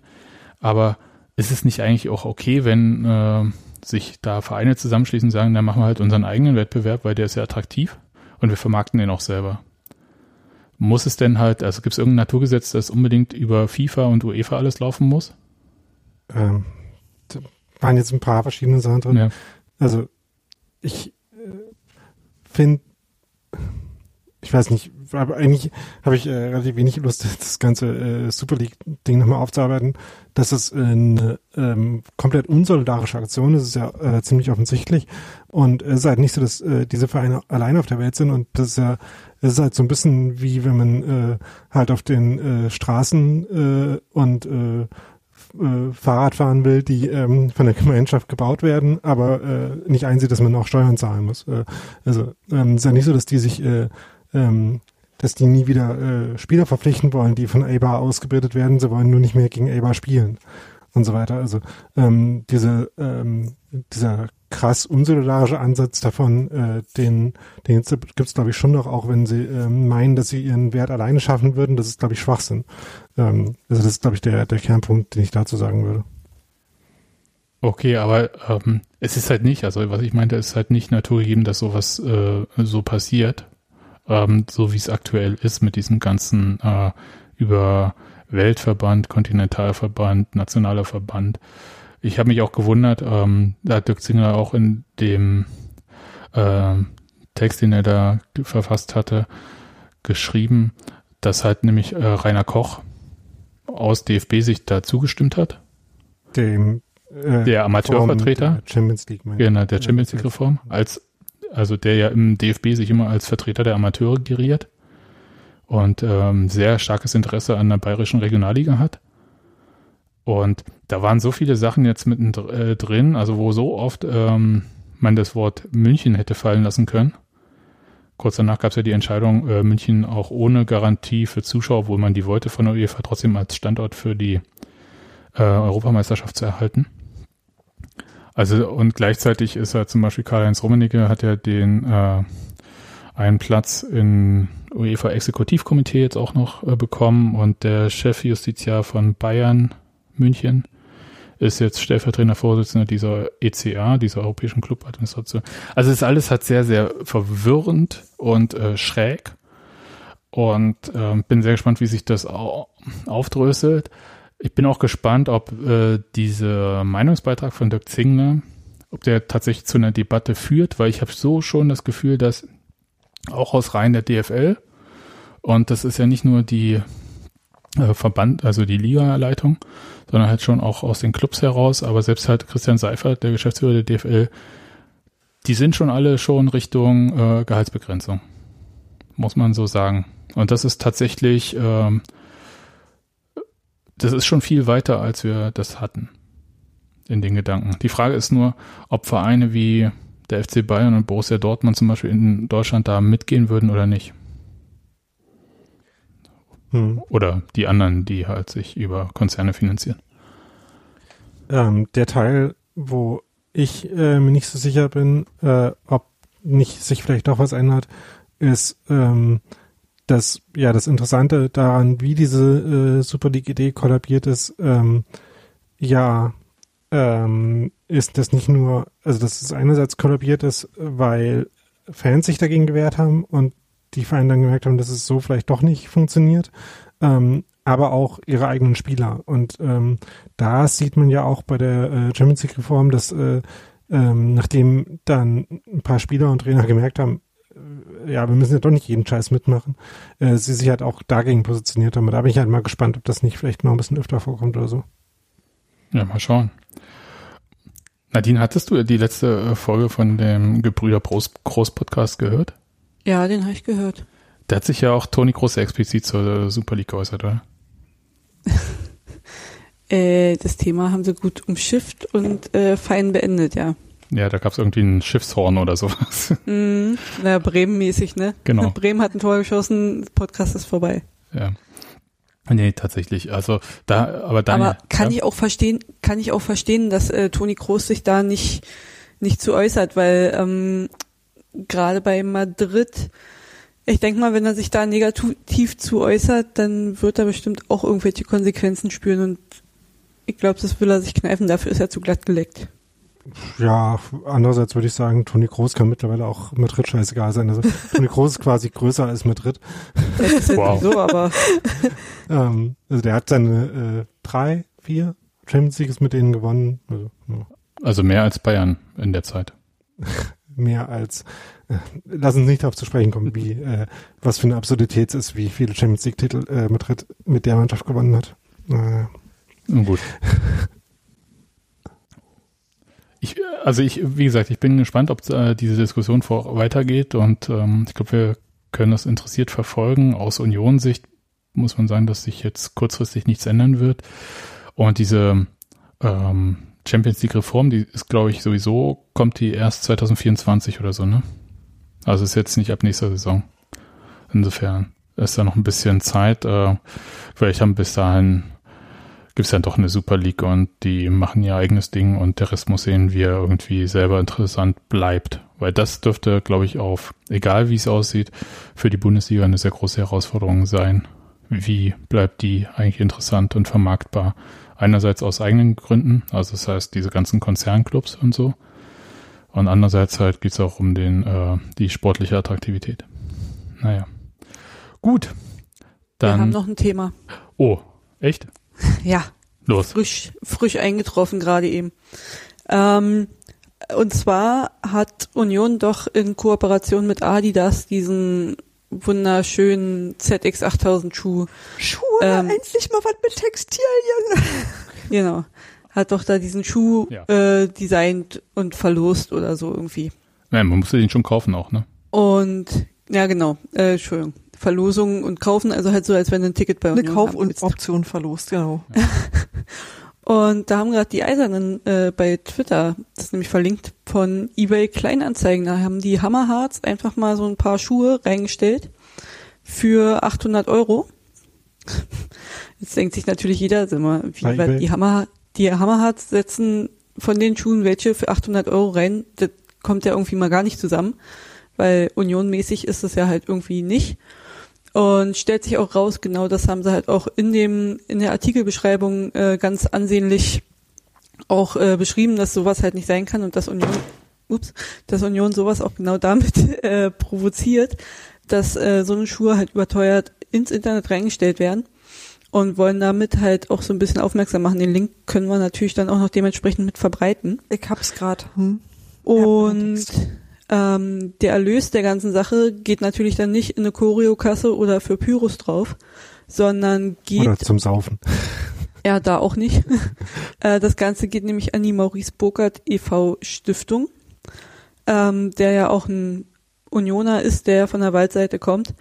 aber ist es nicht eigentlich auch okay, wenn äh, sich da Vereine zusammenschließen und sagen, dann machen wir halt unseren eigenen Wettbewerb, weil der ist ja attraktiv und wir vermarkten den auch selber. Muss es denn halt, also gibt es irgendein Naturgesetz, das unbedingt über FIFA und UEFA alles laufen muss? Ähm, da waren jetzt ein paar verschiedene Sachen drin. Ja. Also ich äh, finde, ich weiß nicht, aber eigentlich habe ich äh, relativ wenig Lust, das ganze äh, Super League-Ding nochmal aufzuarbeiten. Dass es eine ähm, komplett unsolidarische Aktion ist, ist ja äh, ziemlich offensichtlich. Und es ist halt nicht so, dass äh, diese Vereine allein auf der Welt sind und das ist ja, es ist halt so ein bisschen wie wenn man äh, halt auf den äh, Straßen äh, und äh, äh, Fahrrad fahren will, die ähm, von der Gemeinschaft gebaut werden, aber äh, nicht einsieht, dass man auch Steuern zahlen muss. Äh, also ähm, es ist ja nicht so, dass die sich, äh, ähm, dass die nie wieder äh, Spieler verpflichten wollen, die von ABA ausgebildet werden. Sie wollen nur nicht mehr gegen ABA spielen und so weiter. Also ähm, diese ähm, dieser krass unsolidarische Ansatz davon, äh, den, den gibt es, glaube ich, schon noch, auch wenn sie ähm, meinen, dass sie ihren Wert alleine schaffen würden. Das ist, glaube ich, Schwachsinn. Ähm, also das ist, glaube ich, der, der Kernpunkt, den ich dazu sagen würde. Okay, aber ähm, es ist halt nicht, also was ich meinte, ist halt nicht naturgegeben, dass sowas äh, so passiert, ähm, so wie es aktuell ist mit diesem ganzen äh, über Weltverband, Kontinentalverband, nationaler Verband. Ich habe mich auch gewundert, ähm, da hat Dirk Zinger auch in dem ähm, Text, den er da verfasst hatte, geschrieben, dass halt nämlich äh, Rainer Koch aus DFB-Sicht da zugestimmt hat. Dem äh, Der Amateurvertreter? Der Champions League. Genau, der Champions League Reform, als, also der ja im DFB sich immer als Vertreter der Amateure geriert und ähm, sehr starkes Interesse an der bayerischen Regionalliga hat. Und da waren so viele Sachen jetzt mitten äh, also wo so oft ähm, man das Wort München hätte fallen lassen können. Kurz danach gab es ja die Entscheidung, äh, München auch ohne Garantie für Zuschauer, obwohl man die wollte von der UEFA, trotzdem als Standort für die äh, Europameisterschaft zu erhalten. Also und gleichzeitig ist er zum Beispiel Karl-Heinz Rummenigge hat ja den äh, einen Platz in UEFA Exekutivkomitee jetzt auch noch äh, bekommen und der Chefjustiziar von Bayern München ist jetzt stellvertretender Vorsitzender dieser ECA, dieser Europäischen Clubadministration. Also ist alles halt sehr, sehr verwirrend und äh, schräg und äh, bin sehr gespannt, wie sich das au aufdröselt. Ich bin auch gespannt, ob äh, dieser Meinungsbeitrag von Dirk Zingner, ob der tatsächlich zu einer Debatte führt, weil ich habe so schon das Gefühl, dass auch aus Reihen der DFL und das ist ja nicht nur die äh, Verband, also die Liga-Leitung, sondern halt schon auch aus den Clubs heraus, aber selbst halt Christian Seifert, der Geschäftsführer der DFL, die sind schon alle schon Richtung äh, Gehaltsbegrenzung, muss man so sagen. Und das ist tatsächlich ähm, das ist schon viel weiter, als wir das hatten in den Gedanken. Die Frage ist nur, ob Vereine wie der FC Bayern und Borussia Dortmund zum Beispiel in Deutschland da mitgehen würden oder nicht. Hm. Oder die anderen, die halt sich über Konzerne finanzieren. Ähm, der Teil, wo ich äh, mir nicht so sicher bin, äh, ob nicht sich vielleicht doch was ändert, ist, ähm, das, ja, das Interessante daran, wie diese äh, Super League-Idee kollabiert ist, ähm, ja, ähm, ist das nicht nur, also dass es einerseits kollabiert ist, weil Fans sich dagegen gewehrt haben und die Vereine dann gemerkt haben, dass es so vielleicht doch nicht funktioniert, ähm, aber auch ihre eigenen Spieler. Und ähm, da sieht man ja auch bei der äh, Champions League-Reform, dass äh, ähm, nachdem dann ein paar Spieler und Trainer gemerkt haben, ja, wir müssen ja doch nicht jeden Scheiß mitmachen, äh, sie sich halt auch dagegen positioniert haben. Da bin ich halt mal gespannt, ob das nicht vielleicht noch ein bisschen öfter vorkommt oder so. Ja, mal schauen. Nadine, hattest du die letzte äh, Folge von dem Gebrüder Groß Podcast gehört? Ja, den habe ich gehört. Da hat sich ja auch Toni Groß explizit zur Super League geäußert, oder? äh, das Thema haben sie gut umschifft und äh, fein beendet, ja. Ja, da gab es irgendwie ein Schiffshorn oder sowas. Mm, na, Bremen-mäßig, ne? Genau. Bremen hat ein Tor geschossen, Podcast ist vorbei. Ja. Nee, tatsächlich. Also da, aber dann. Aber kann ja. ich auch verstehen, kann ich auch verstehen, dass äh, Toni Kroos sich da nicht nicht zu äußert, weil ähm, gerade bei Madrid, ich denke mal, wenn er sich da negativ zu äußert, dann wird er bestimmt auch irgendwelche Konsequenzen spüren und ich glaube, das will er sich kneifen, dafür ist er zu glatt geleckt ja, andererseits würde ich sagen, Toni Groß kann mittlerweile auch Madrid scheißegal sein. Also Toni Groß ist quasi größer als Madrid. Das ist wow. so, aber. ähm, also der hat seine äh, drei, vier Champions Leagues mit denen gewonnen. Also, ja. also mehr als Bayern in der Zeit. mehr als äh, lass uns nicht darauf zu sprechen kommen, wie äh, was für eine Absurdität es ist, wie viele Champions League Titel äh, Madrid mit der Mannschaft gewonnen hat. Äh, Gut. Ich, also ich, wie gesagt, ich bin gespannt, ob äh, diese Diskussion vor weitergeht und ähm, ich glaube, wir können das interessiert verfolgen. Aus Union-Sicht muss man sagen, dass sich jetzt kurzfristig nichts ändern wird. Und diese ähm, Champions League Reform, die ist, glaube ich, sowieso, kommt die erst 2024 oder so, ne? Also ist jetzt nicht ab nächster Saison. Insofern ist da noch ein bisschen Zeit. Äh, vielleicht haben bis dahin gibt es dann doch eine Super League und die machen ihr eigenes Ding und der Rest muss sehen, wie er irgendwie selber interessant bleibt. Weil das dürfte, glaube ich, auf, egal wie es aussieht, für die Bundesliga eine sehr große Herausforderung sein. Wie bleibt die eigentlich interessant und vermarktbar? Einerseits aus eigenen Gründen, also das heißt diese ganzen Konzernclubs und so. Und andererseits halt geht es auch um den, äh, die sportliche Attraktivität. Naja. Gut. Dann. Wir haben noch ein Thema. Oh, echt? Ja. Los. Frisch, frisch eingetroffen gerade eben. Ähm, und zwar hat Union doch in Kooperation mit Adidas diesen wunderschönen ZX8000 Schuh. Schuhe, ähm, endlich mal was mit Textilien. genau. Hat doch da diesen Schuh ja. äh, designt und verlost oder so irgendwie. Ja, man musste den schon kaufen auch, ne? Und ja, genau. Äh, Entschuldigung. Verlosungen und kaufen, also halt so, als wenn du ein Ticket bei uns Eine Kauf- und Option verlost, genau. und da haben gerade die Eisernen äh, bei Twitter, das ist nämlich verlinkt, von eBay Kleinanzeigen, da haben die Hammerharts einfach mal so ein paar Schuhe reingestellt für 800 Euro. Jetzt denkt sich natürlich jeder, sag mal, wie, weil die Hammer, die Hammerharts setzen von den Schuhen welche für 800 Euro rein, das kommt ja irgendwie mal gar nicht zusammen, weil unionmäßig ist es ja halt irgendwie nicht. Und stellt sich auch raus, genau das haben sie halt auch in dem, in der Artikelbeschreibung äh, ganz ansehnlich auch äh, beschrieben, dass sowas halt nicht sein kann und dass Union, ups, dass Union sowas auch genau damit äh, provoziert, dass äh, so eine Schuhe halt überteuert ins Internet reingestellt werden und wollen damit halt auch so ein bisschen aufmerksam machen. Den Link können wir natürlich dann auch noch dementsprechend mit verbreiten. Ich hab's grad. Hm. Und ähm, der Erlös der ganzen Sache geht natürlich dann nicht in eine Choreokasse oder für Pyros drauf, sondern geht Oder zum Saufen. ja da auch nicht. äh, das Ganze geht nämlich an die Maurice Burkhardt e.V. Stiftung, ähm, der ja auch ein Unioner ist, der von der Waldseite kommt,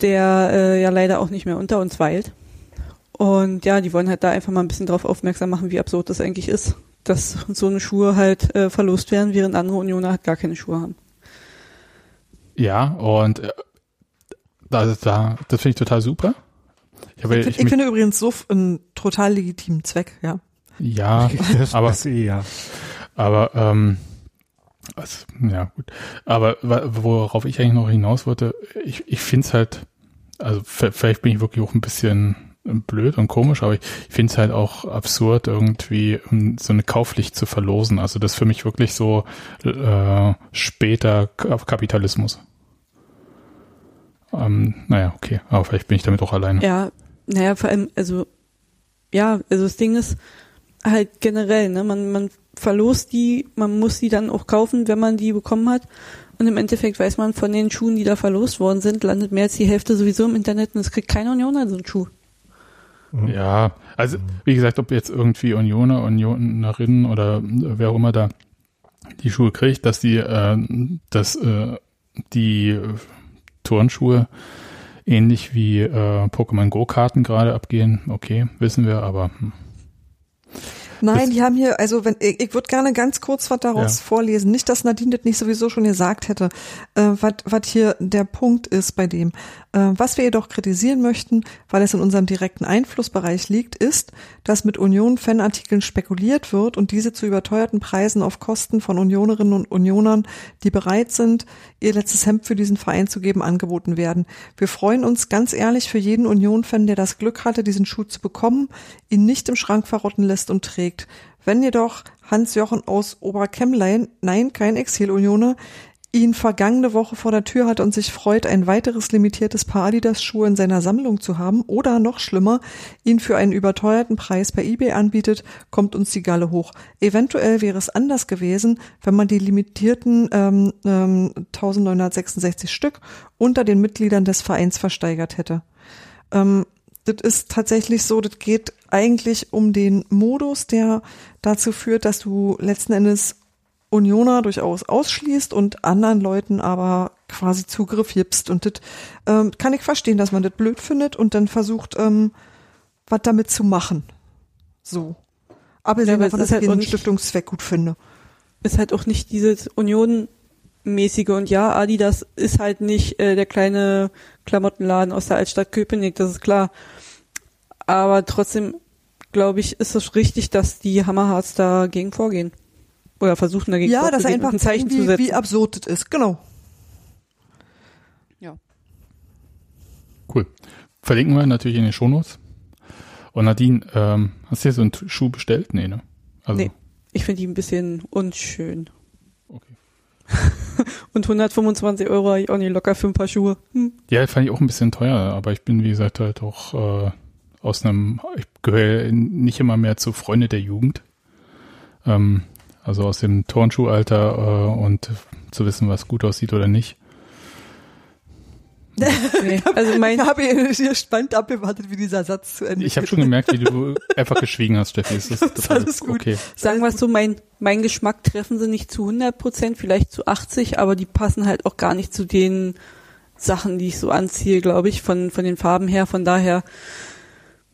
der äh, ja leider auch nicht mehr unter uns weilt. Und ja, die wollen halt da einfach mal ein bisschen drauf aufmerksam machen, wie absurd das eigentlich ist, dass so eine Schuhe halt äh, verlost werden, während andere Unioner halt gar keine Schuhe haben. Ja, und äh, da, da, das finde ich total super. Ich, habe, Ich, ich, ich finde übrigens so einen total legitimen Zweck, ja. ja, Das, aber das eh, ja. Aber ähm, also, ja gut. Aber worauf ich eigentlich noch hinaus wollte, ich, ich finde es halt, also vielleicht bin ich wirklich auch ein bisschen blöd und komisch, aber ich, finde es halt auch absurd, irgendwie um, so eine Kaufpflicht zu verlosen. Also das ist für mich wirklich so äh, später Ka- Kapitalismus. Ähm, naja, okay, aber vielleicht bin ich damit auch alleine. Ja, naja, vor allem, also, ja, also das Ding ist halt generell, ne, man, man verlost die, man muss die dann auch kaufen, wenn man die bekommen hat. Und im Endeffekt weiß man, von den Schuhen, die da verlost worden sind, landet mehr als die Hälfte sowieso im Internet und es kriegt keine Union an so einen Schuh. Ja, also wie gesagt, ob jetzt irgendwie Unioner, Unionerinnen oder wer auch immer da die Schuhe kriegt, dass die, äh, dass äh, die Turnschuhe ähnlich wie äh, Pokémon Go-Karten gerade abgehen, okay, wissen wir, aber hm. Nein, die haben hier, also wenn ich, ich würde gerne ganz kurz was daraus Ja. vorlesen. Nicht, dass Nadine das nicht sowieso schon gesagt hätte, äh, was was hier der Punkt ist bei dem. Äh, was wir jedoch kritisieren möchten, weil es in unserem direkten Einflussbereich liegt, ist, dass mit Union-Fanartikeln spekuliert wird und diese zu überteuerten Preisen auf Kosten von Unionerinnen und Unionern, die bereit sind, ihr letztes Hemd für diesen Verein zu geben, angeboten werden. Wir freuen uns ganz ehrlich für jeden Union-Fan, der das Glück hatte, diesen Schuh zu bekommen, ihn nicht im Schrank verrotten lässt und trägt. Wenn jedoch Hans-Jochen aus Oberkemmlein, nein, kein Exil-Unioner, ihn vergangene Woche vor der Tür hat und sich freut, ein weiteres limitiertes Paar Adidas-Schuhe in seiner Sammlung zu haben oder noch schlimmer, ihn für einen überteuerten Preis bei eBay anbietet, kommt uns die Galle hoch. Eventuell wäre es anders gewesen, wenn man die limitierten ähm, ähm, 1966 Stück unter den Mitgliedern des Vereins versteigert hätte. Ähm, das ist tatsächlich so, das geht eigentlich um den Modus, der dazu führt, dass du letzten Endes Unioner durchaus ausschließt und anderen Leuten aber quasi Zugriff gibst. Und das ähm, kann ich verstehen, dass man das blöd findet und dann versucht, ähm, was damit zu machen. So. Aber Ja, davon, es dass ist ich halt auch den Stiftungszweck gut finde. Ist halt auch nicht dieses Union-mäßige und ja, Adidas ist halt nicht äh, der kleine Klamottenladen aus der Altstadt Köpenick, das ist klar. Aber trotzdem, glaube ich, ist es richtig, dass die Hammerharts dagegen vorgehen. Oder versuchen dagegen Ja, dass vorzugehen einfach ein Zeichen zu wie, setzen. wie absurd das ist. Genau. ja. cool. Verlinken wir natürlich in den Shownotes. Und Nadine, ähm, hast du dir so einen Schuh bestellt? Nee, ne? Also, Nee. Ich finde die ein bisschen unschön. Okay. Und 125 Euro habe ich auch nicht locker für ein paar Schuhe. Hm. Ja, fand ich auch ein bisschen teuer, aber ich bin, wie gesagt, halt auch äh, aus einem, ich gehöre nicht immer mehr zu Freunde der Jugend. Ähm, also aus dem Turnschuhalter äh, und zu wissen, was gut aussieht oder nicht. Nee. Also mein, Ich habe hier spannend abgewartet, wie dieser Satz zu Ende Ich habe schon gemerkt, wie du einfach geschwiegen hast, Steffi. Das ist Das ist total alles gut. okay. sagen wir es so, mein, mein Geschmack treffen sie nicht zu 100 Prozent, vielleicht zu 80, aber die passen halt auch gar nicht zu den Sachen, die ich so anziehe, glaube ich, von, von den Farben her. Von daher,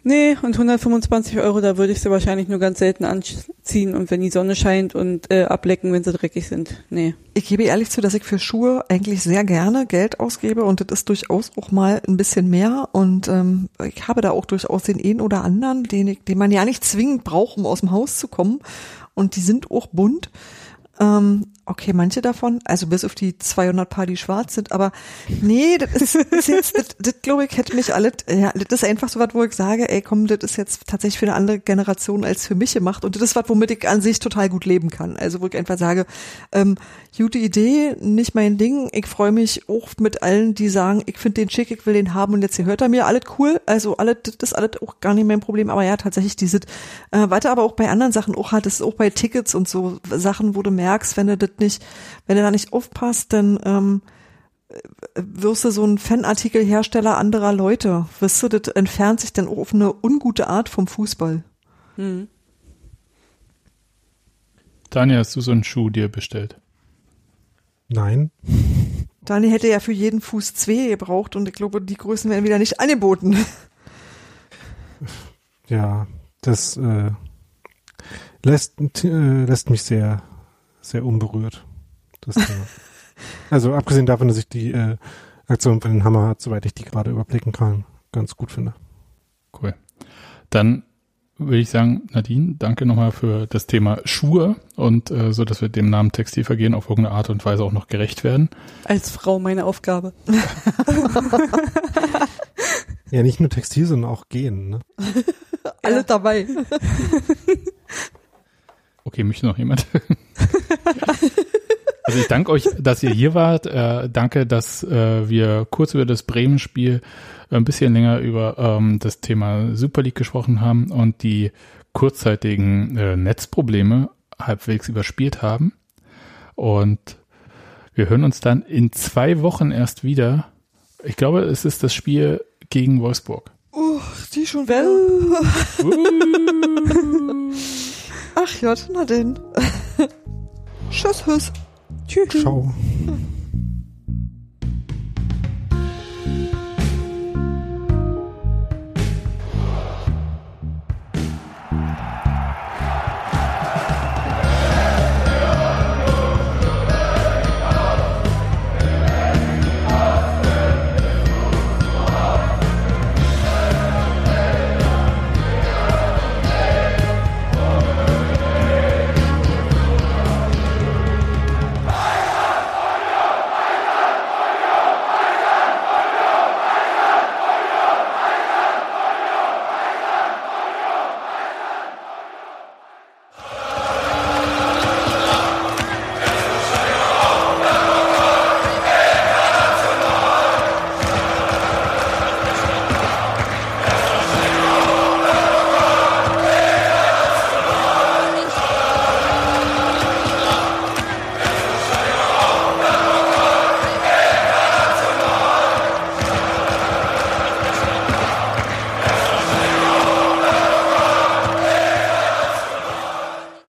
nee, und 125 Euro, da würde ich sie wahrscheinlich nur ganz selten anziehen und wenn die Sonne scheint und äh, ablecken, wenn sie dreckig sind. Nee. Ich gebe ehrlich zu, dass ich für Schuhe eigentlich sehr gerne Geld ausgebe und das ist durchaus auch mal ein bisschen mehr und ähm, ich habe da auch durchaus den einen oder anderen, den, ich, den man ja nicht zwingend braucht, um aus dem Haus zu kommen und die sind auch bunt. Ähm, okay, manche davon, also bis auf die 200 Paar, die schwarz sind, aber nee, das ist, jetzt, das, das glaube ich, hätte mich alles, ja, das ist einfach so was, wo ich sage, ey, komm, das ist jetzt tatsächlich für eine andere Generation als für mich gemacht und das ist was, womit ich an sich total gut leben kann. Also wo ich einfach sage, ähm, gute Idee, nicht mein Ding, ich freue mich auch mit allen, die sagen, ich finde den schick, ich will den haben und jetzt hier hört er mir, alles cool, also alles, das ist alles auch gar nicht mein Problem, aber ja, tatsächlich diese, äh, weiter aber auch bei anderen Sachen auch hat, ist auch bei Tickets und so Sachen, wo du merkst, wenn du das nicht, wenn du da nicht aufpasst, dann ähm, wirst du so ein Fanartikelhersteller anderer Leute. Weißt du, das entfernt sich dann auch auf eine ungute Art vom Fußball. Hm. Daniel, hast du so einen Schuh dir bestellt? Nein. Daniel hätte ja für jeden Fuß zwei gebraucht und ich glaube, die Größen werden wieder nicht angeboten. Ja, das äh, lässt, äh, lässt mich sehr, sehr unberührt. Das Thema. also abgesehen davon, dass ich die äh, Aktion von den Hammer, soweit ich die gerade überblicken kann, ganz gut finde. Cool. Dann würde ich sagen, Nadine, danke nochmal für das Thema Schuhe und äh, so, dass wir dem Namen Textilvergehen auf irgendeine Art und Weise auch noch gerecht werden. Als Frau meine Aufgabe. Ja, nicht nur Textil, sondern auch Gehen. Ne? Alle dabei. Okay, möchte noch jemand? also ich danke euch, dass ihr hier wart. Äh, danke, dass äh, wir kurz über das Bremen-Spiel äh, ein bisschen länger über ähm, das Thema Super League gesprochen haben und die kurzzeitigen äh, Netzprobleme halbwegs überspielt haben. Und wir hören uns dann in zwei Wochen erst wieder. Ich glaube, es ist das Spiel gegen Wolfsburg. Uh, die schon wieder. Ach Gott, na denn. Tschüss, tschüss. Tschüss. Ciao.